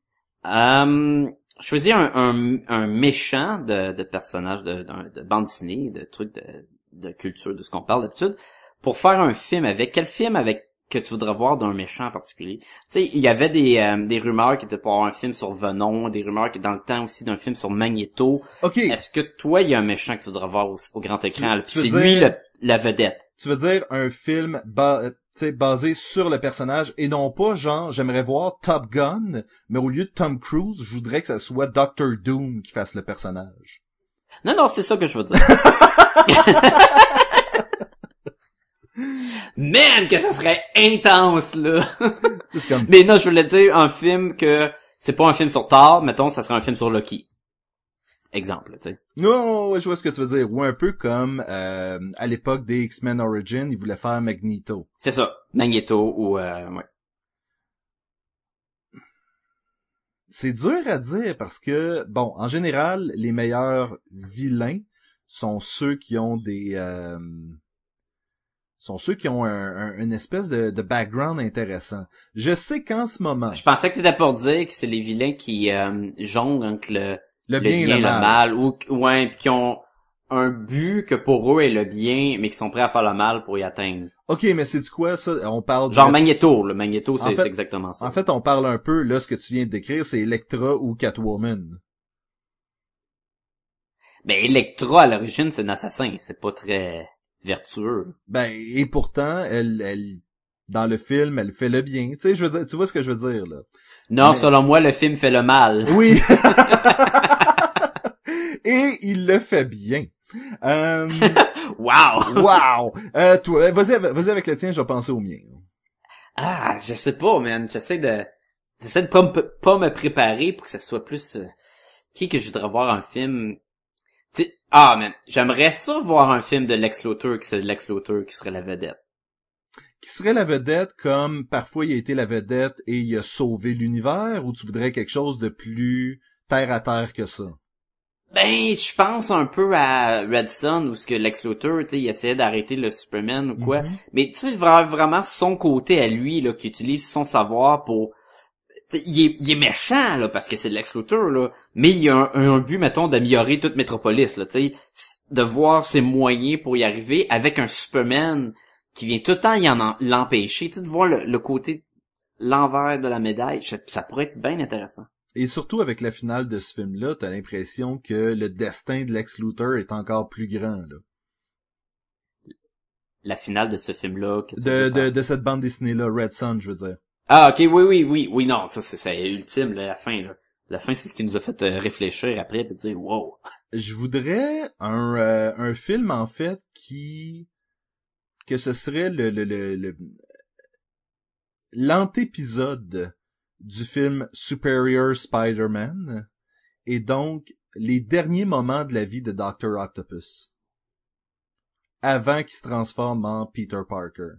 Euh, choisir un, un, un méchant de, de personnage de, d'un- de bande dessinée, de trucs de, de culture, de ce qu'on parle d'habitude, pour faire un film avec. Quel film avec que tu voudrais voir d'un méchant en particulier. Tu sais, il y avait des, euh, des rumeurs qui étaient pour avoir un film sur Venom, des rumeurs qui dans le temps aussi d'un film sur Magneto. Ok, Est-ce que toi, il y a un méchant que tu voudrais voir au, au grand écran? c'est lui le, la vedette. tu veux dire un film ba- euh, basé sur le personnage et non pas genre j'aimerais voir Top Gun, mais au lieu de Tom Cruise, je voudrais que ça soit Doctor Doom qui fasse le personnage. Non, non, c'est ça que je veux dire. Man, que ça serait intense, là. Comme Mais non, je voulais dire un film que c'est pas un film sur Thor, mettons, ça serait un film sur Loki. Exemple, tu sais. Non, je vois ce que tu veux dire. Ou un peu comme euh, à l'époque des X-Men Origin, ils voulaient faire Magneto. C'est ça. Magneto ou euh, ouais. C'est dur à dire parce que, bon, en général, les meilleurs vilains sont ceux qui ont des... euh, sont ceux qui ont un, un- une espèce de, de background intéressant. Je sais qu'en ce moment, Je pensais que t'étais pour dire que c'est les vilains qui euh, jonglent entre le, bien le et le mal. mal, ou ouais, puis qui ont un but que pour eux est le bien, mais qui sont prêts à faire le mal pour y atteindre. Ok, mais c'est du quoi ça? On parle de- Genre Magneto, le Magneto, c'est fait- exactement ça. En fait, on parle un peu là ce que tu viens de décrire, c'est Electra ou Catwoman. Mais Electra à l'origine c'est un assassin, c'est pas très vertueux. Ben et pourtant, elle, elle, dans le film, elle fait le bien. Tu sais, je veux dire, tu vois ce que je veux dire là. Non, Mais- selon moi, le film fait le mal. Oui. et il le fait bien. Euh, Wow! wow. Euh, toi, vas-y, vas-y avec le tien, je vais penser au mien. Ah, je sais pas, man. J'essaie de, j'essaie de pas me, pas me préparer pour que ça soit plus, euh, qui que je voudrais voir un film. Ah, man. J'aimerais ça voir un film de Lex Luthor, que c'est Lex Luthor qui serait la vedette. Qui serait la vedette comme parfois il a été la vedette et il a sauvé l'univers ou tu voudrais quelque chose de plus terre à terre que ça? Ben, je pense un peu à Red Son, où ce que Lex Luthor, tu sais, il essayait d'arrêter le Superman ou quoi. Mhm. Mais tu sais, vra- vraiment son côté à lui, là, qui utilise son savoir pour... Il est, il est méchant, là, parce que c'est Lex Luthor, là. Mais il y a un, un but, mettons, d'améliorer toute Métropolis, là, tu De voir ses moyens pour y arriver avec un Superman qui vient tout le temps y en en- l'empêcher. Tu de voir le, le côté, l'envers de la médaille, ça pourrait être bien intéressant. Et surtout avec la finale de ce film-là, t'as l'impression que le destin de Lex Luthor est encore plus grand, là. La finale de ce que tu De, de, cette bande dessinée-là, Red Sun, je veux dire. Ah, ok, oui, oui, oui, oui, non, ça, c'est, c'est ultime, là, la fin, là. La fin, c'est ce qui nous a fait euh, réfléchir après, et dire, wow. Je voudrais un, euh, un film, en fait, qui... que ce serait le... le, le, le- l'antépisode du film Superior Spider-Man et donc les derniers moments de la vie de Dr. Octopus avant qu'il se transforme en Peter Parker.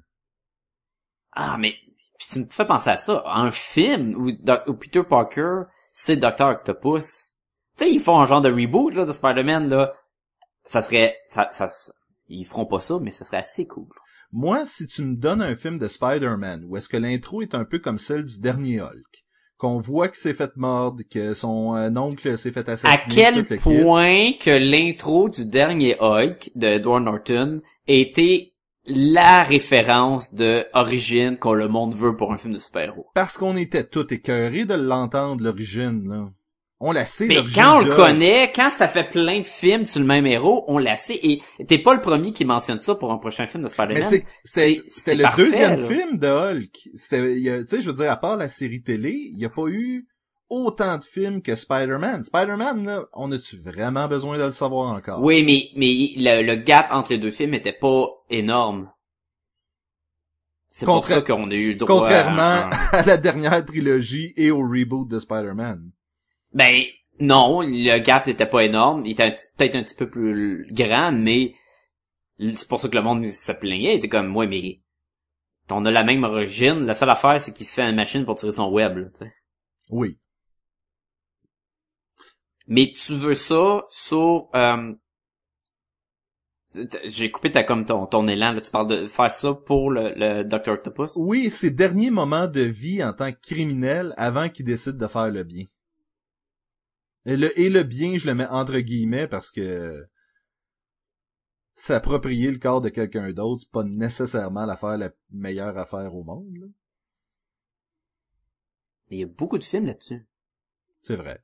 Ah, mais, puis tu me fais penser à ça, un film où, Peter Parker, c'est Dr. Octopus. Tu sais, ils font un genre de reboot, là, de Spider-Man, là. Ça serait, ça, ça, ils feront pas ça, mais ça serait assez cool. Moi, si tu me donnes un film de Spider-Man où est-ce que l'intro est un peu comme celle du dernier Hulk, qu'on voit qu'il s'est fait mordre, que son euh, oncle s'est fait À assassiner, quel le kit. point que l'intro du dernier Hulk de Edward Norton était la référence de origine qu'on le monde veut pour un film de super-héros. Parce qu'on était tout écœurés de l'entendre, l'origine, là. On la sait, Mais quand on le connaît, quand ça fait plein de films sur le même héros, on la sait. Et t'es pas le premier qui mentionne ça pour un prochain film de Spider-Man. c'est- c'était le parfait, deuxième là. film de Hulk. Tu sais, je veux dire, à part la série télé, il n'y a pas eu autant de films que Spider-Man. Spider-Man, là, on a-tu vraiment besoin de le savoir encore? Oui, mais, mais le, le gap entre les deux films était pas énorme. C'est pour ça qu'on a eu le droit Contrairement à un- à la dernière trilogie et au reboot de Spider-Man. Ben, non, le gap n'était pas énorme. Il était peut-être un petit peu plus grand, mais c'est pour ça que le monde se plaignait. Il était comme, ouais, mais on a la même origine. La seule affaire, c'est qu'il se fait une machine pour tirer son web, là. Oui. Mais tu veux ça sur... euh, J'ai coupé ta comme ton, ton élan, là. Tu parles de faire ça pour le, le Dr. Octopus? Oui, ses derniers moments de vie en tant que criminel avant qu'il décide de faire le bien. Et le, et le bien, je le mets entre guillemets parce que s'approprier le corps de quelqu'un d'autre, c'est pas nécessairement l'affaire la meilleure affaire au monde. là. Il y a beaucoup de films là-dessus. C'est vrai.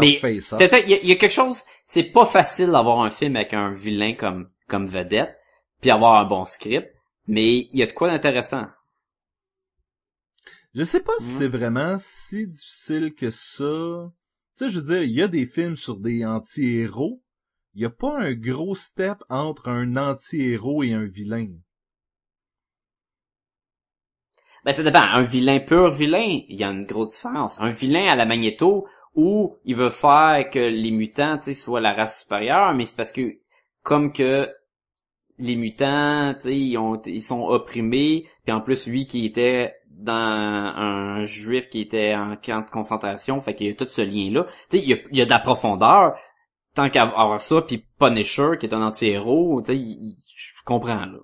Mais c'était- il y, a- il y a quelque chose, c'est pas facile d'avoir un film avec un vilain comme comme vedette, puis avoir un bon script, mais il y a de quoi d'intéressant. Je sais pas si c'est vraiment si difficile que ça. Tu sais, je veux dire, il y a des films sur des anti-héros. Il y a pas un gros step entre un anti-héros et un vilain. Ben ça dépend. Un vilain pur vilain, il y a une grosse différence. Un vilain à la Magneto où il veut faire que les mutants, soient la race supérieure, mais c'est parce que comme que les mutants, ils ont ils sont opprimés, puis en plus lui qui était dans un juif qui était en camp de concentration, fait qu'il y a tout ce lien-là. Tu sais, il y a, il y a de la profondeur tant qu'à avoir ça, puis Punisher qui est un anti-héros, tu sais, je comprends là.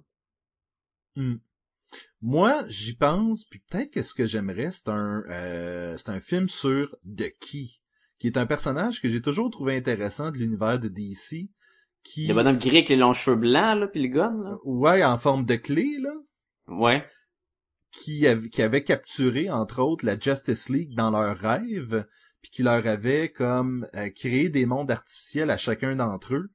Hmm. Moi, j'y pense, puis peut-être que ce que j'aimerais, c'est un, euh, c'est un film sur The Key, qui est un personnage que j'ai toujours trouvé intéressant de l'univers de DC, qui, Le bonhomme gris avec les longs cheveux blancs là, puis le gun là. ouais, en forme de clé, là, Ouais. qui, av- qui avait capturé, entre autres, la Justice League dans leurs rêves, puis qui leur avait comme euh, créé des mondes artificiels à chacun d'entre eux.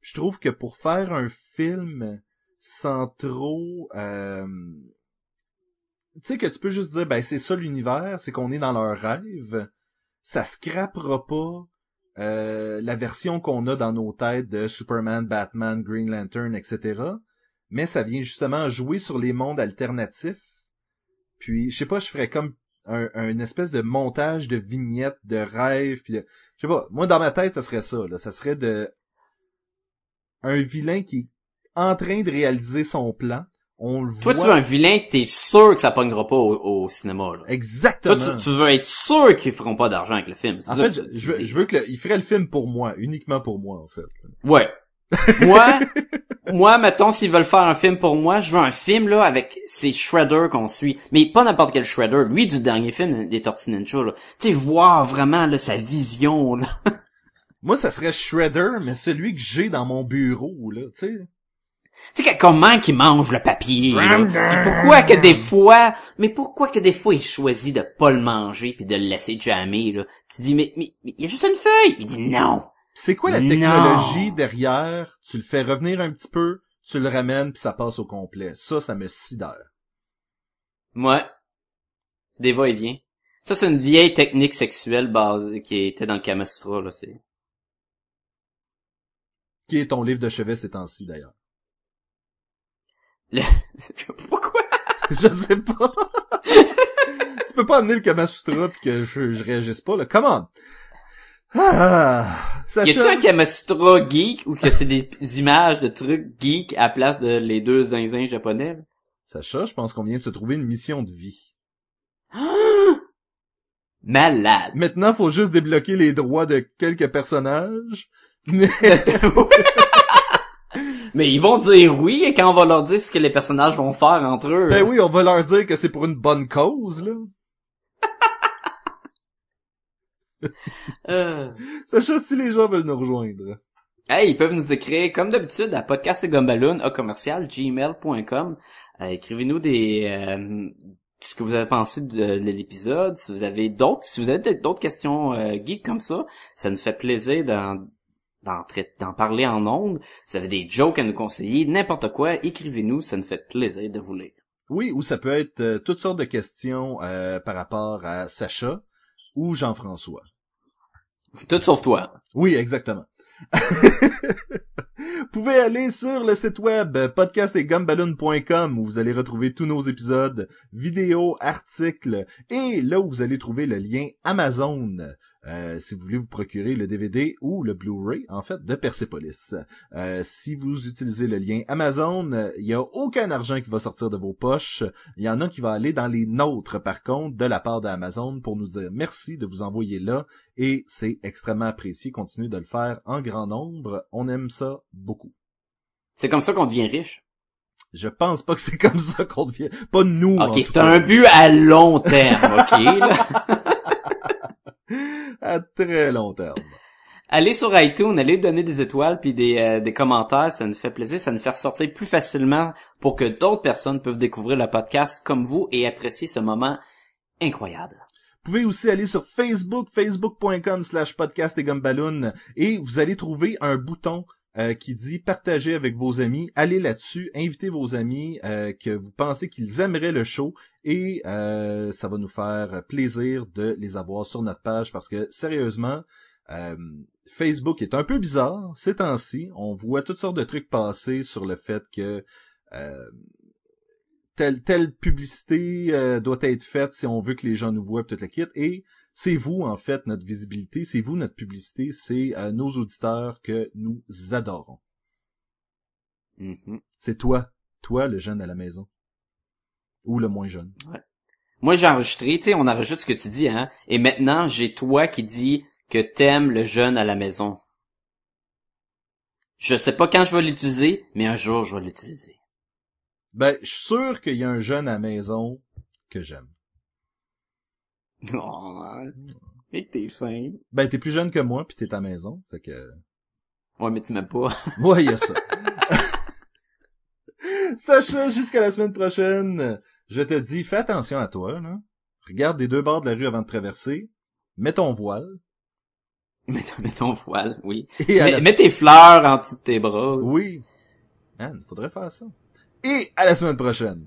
Je trouve que pour faire un film sans trop... euh, Tu sais que tu peux juste dire, ben c'est ça l'univers, c'est qu'on est dans leurs rêves, ça scrapera pas euh, la version qu'on a dans nos têtes de Superman, Batman, Green Lantern, etc. Mais ça vient justement jouer sur les mondes alternatifs puis, je sais pas, je ferais comme un, espèce de montage de vignettes, de rêves, puis. Je sais pas, moi, dans ma tête, ça serait ça, là. Ça serait de... Un vilain qui est en train de réaliser son plan. On le Toi, voit... tu veux un vilain t'es sûr que ça pognera pas au, au cinéma, là. Exactement. Toi, tu, tu veux être sûr qu'ils feront pas d'argent avec le film. En fait, tu- je, veux, je veux que le- il ferait le film pour moi, uniquement pour moi, en fait. Ouais. moi, moi, mettons, s'ils veulent faire un film pour moi, je veux un film, là, avec ces Shredder qu'on suit. Mais pas n'importe quel Shredder. Lui, du dernier film des Tortues Ninja, là. Tu sais, voir vraiment, là, sa vision, là. Moi, ça serait Shredder, mais celui que j'ai dans mon bureau, là, tu sais. Tu sais, comment qu'il mange le papier, là? Puis pourquoi que des fois, mais pourquoi que des fois il choisit de pas le manger puis de le laisser jammer, là? Puis tu dis, mais, mais, mais il y a juste une feuille. Il dit non. C'est quoi la Non. technologie derrière? Tu le fais revenir un petit peu, tu le ramènes, puis ça passe au complet. Ça, ça me sidère. Ouais. C'est des va-et-vient. Ça, c'est une vieille technique sexuelle basée, qui était dans le Kama Sutra, là, c'est. Qui est ton livre de chevet ces temps-ci, d'ailleurs? Le... Pourquoi? je sais pas. tu peux pas amener le Kama Sutra pis que je, je réagisse pas, là. Come on! Ah, Y a-tu un Kama Sutra geek ou que c'est des images de trucs geek à place de les deux zinzins japonais? là? Sacha, je pense qu'on vient de se trouver une mission de vie. Malade. Maintenant, faut juste débloquer les droits de quelques personnages. Mais Mais ils vont dire oui et quand on va leur dire ce que les personnages vont faire entre eux. ben oui, on va leur dire que c'est pour une bonne cause, là. Euh. Sacha, si les gens veulent nous rejoindre. Hey, ils peuvent nous écrire comme d'habitude à podcast à commercial gmail.com. Euh, écrivez-nous des euh, ce que vous avez pensé de, de l'épisode, si vous avez d'autres, si vous avez d'autres questions euh, geeks comme ça, ça nous fait plaisir d'en d'en parler en ondes. Vous avez des jokes à nous conseiller, n'importe quoi, écrivez-nous, ça nous fait plaisir de vous lire. Oui, ou ça peut être euh, toutes sortes de questions euh, par rapport à Sacha ou Jean-François. Tout sauf toi. Oui, exactement. vous pouvez aller sur le site web euh, podcastetgumballoon.com où vous allez retrouver tous nos épisodes, vidéos, articles et là où vous allez trouver le lien Amazon euh, si vous voulez vous procurer le DVD ou le Blu-ray en fait de Persepolis. Euh, si vous utilisez le lien Amazon, euh, il n'y a aucun argent qui va sortir de vos poches. Il y en a qui va aller dans les nôtres par contre de la part d'Amazon pour nous dire merci de vous envoyer là et c'est extrêmement apprécié. Continuez de le faire en grand nombre. On aime ça beaucoup. C'est comme ça qu'on devient riche? Je pense pas que c'est comme ça qu'on devient. Pas nous. Ok, c'est un but à long terme, ok? là? à très long terme. allez sur iTunes, allez donner des étoiles puis des, euh, des commentaires, ça nous fait plaisir, ça nous fait ressortir plus facilement pour que d'autres personnes peuvent découvrir le podcast comme vous et apprécier ce moment incroyable. Vous pouvez aussi aller sur Facebook, facebook.com slash podcast et vous allez trouver un bouton euh, qui dit partager avec vos amis. Allez là-dessus, invitez vos amis euh, que vous pensez qu'ils aimeraient le show et euh, ça va nous faire plaisir de les avoir sur notre page parce que sérieusement, Facebook est un peu bizarre ces temps-ci. On voit toutes sortes de trucs passer sur le fait que telle telle publicité doit être faite si on veut que les gens nous voient peut-être le kit et c'est vous en fait notre visibilité, c'est vous notre publicité, c'est euh, nos auditeurs que nous adorons. Mhm. C'est toi, toi le jeune à la maison ou le moins jeune. Moi, j'ai enregistré, tu sais, on enregistre ce que tu dis, hein, et maintenant, j'ai toi qui dis que t'aimes le jeune à la maison. Je sais pas quand je vais l'utiliser, mais un jour, je vais l'utiliser. Ben, je suis sûr qu'il y a un jeune à la maison que j'aime. Oh, et que t'es fin. Ben, t'es plus jeune que moi puis t'es à la maison, fait que Ouais, mais tu m'aimes pas. ouais, il y a ça. Sacha, jusqu'à la semaine prochaine, je te dis, fais attention à toi, là. Regarde des deux bords de la rue avant de traverser. Mets ton voile. mets, ton- mets ton voile, oui. Et Mets, la- mets tes fleurs en dessous de tes bras. Oui. Man, faudrait faire ça. Et à la semaine prochaine.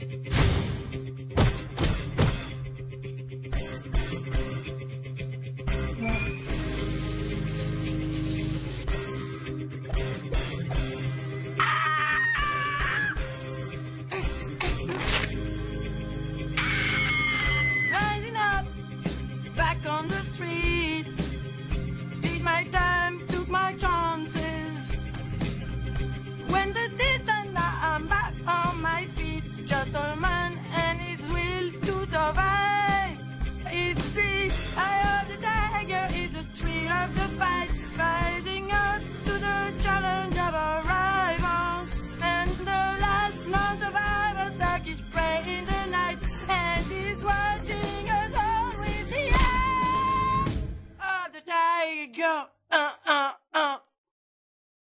Of the fight.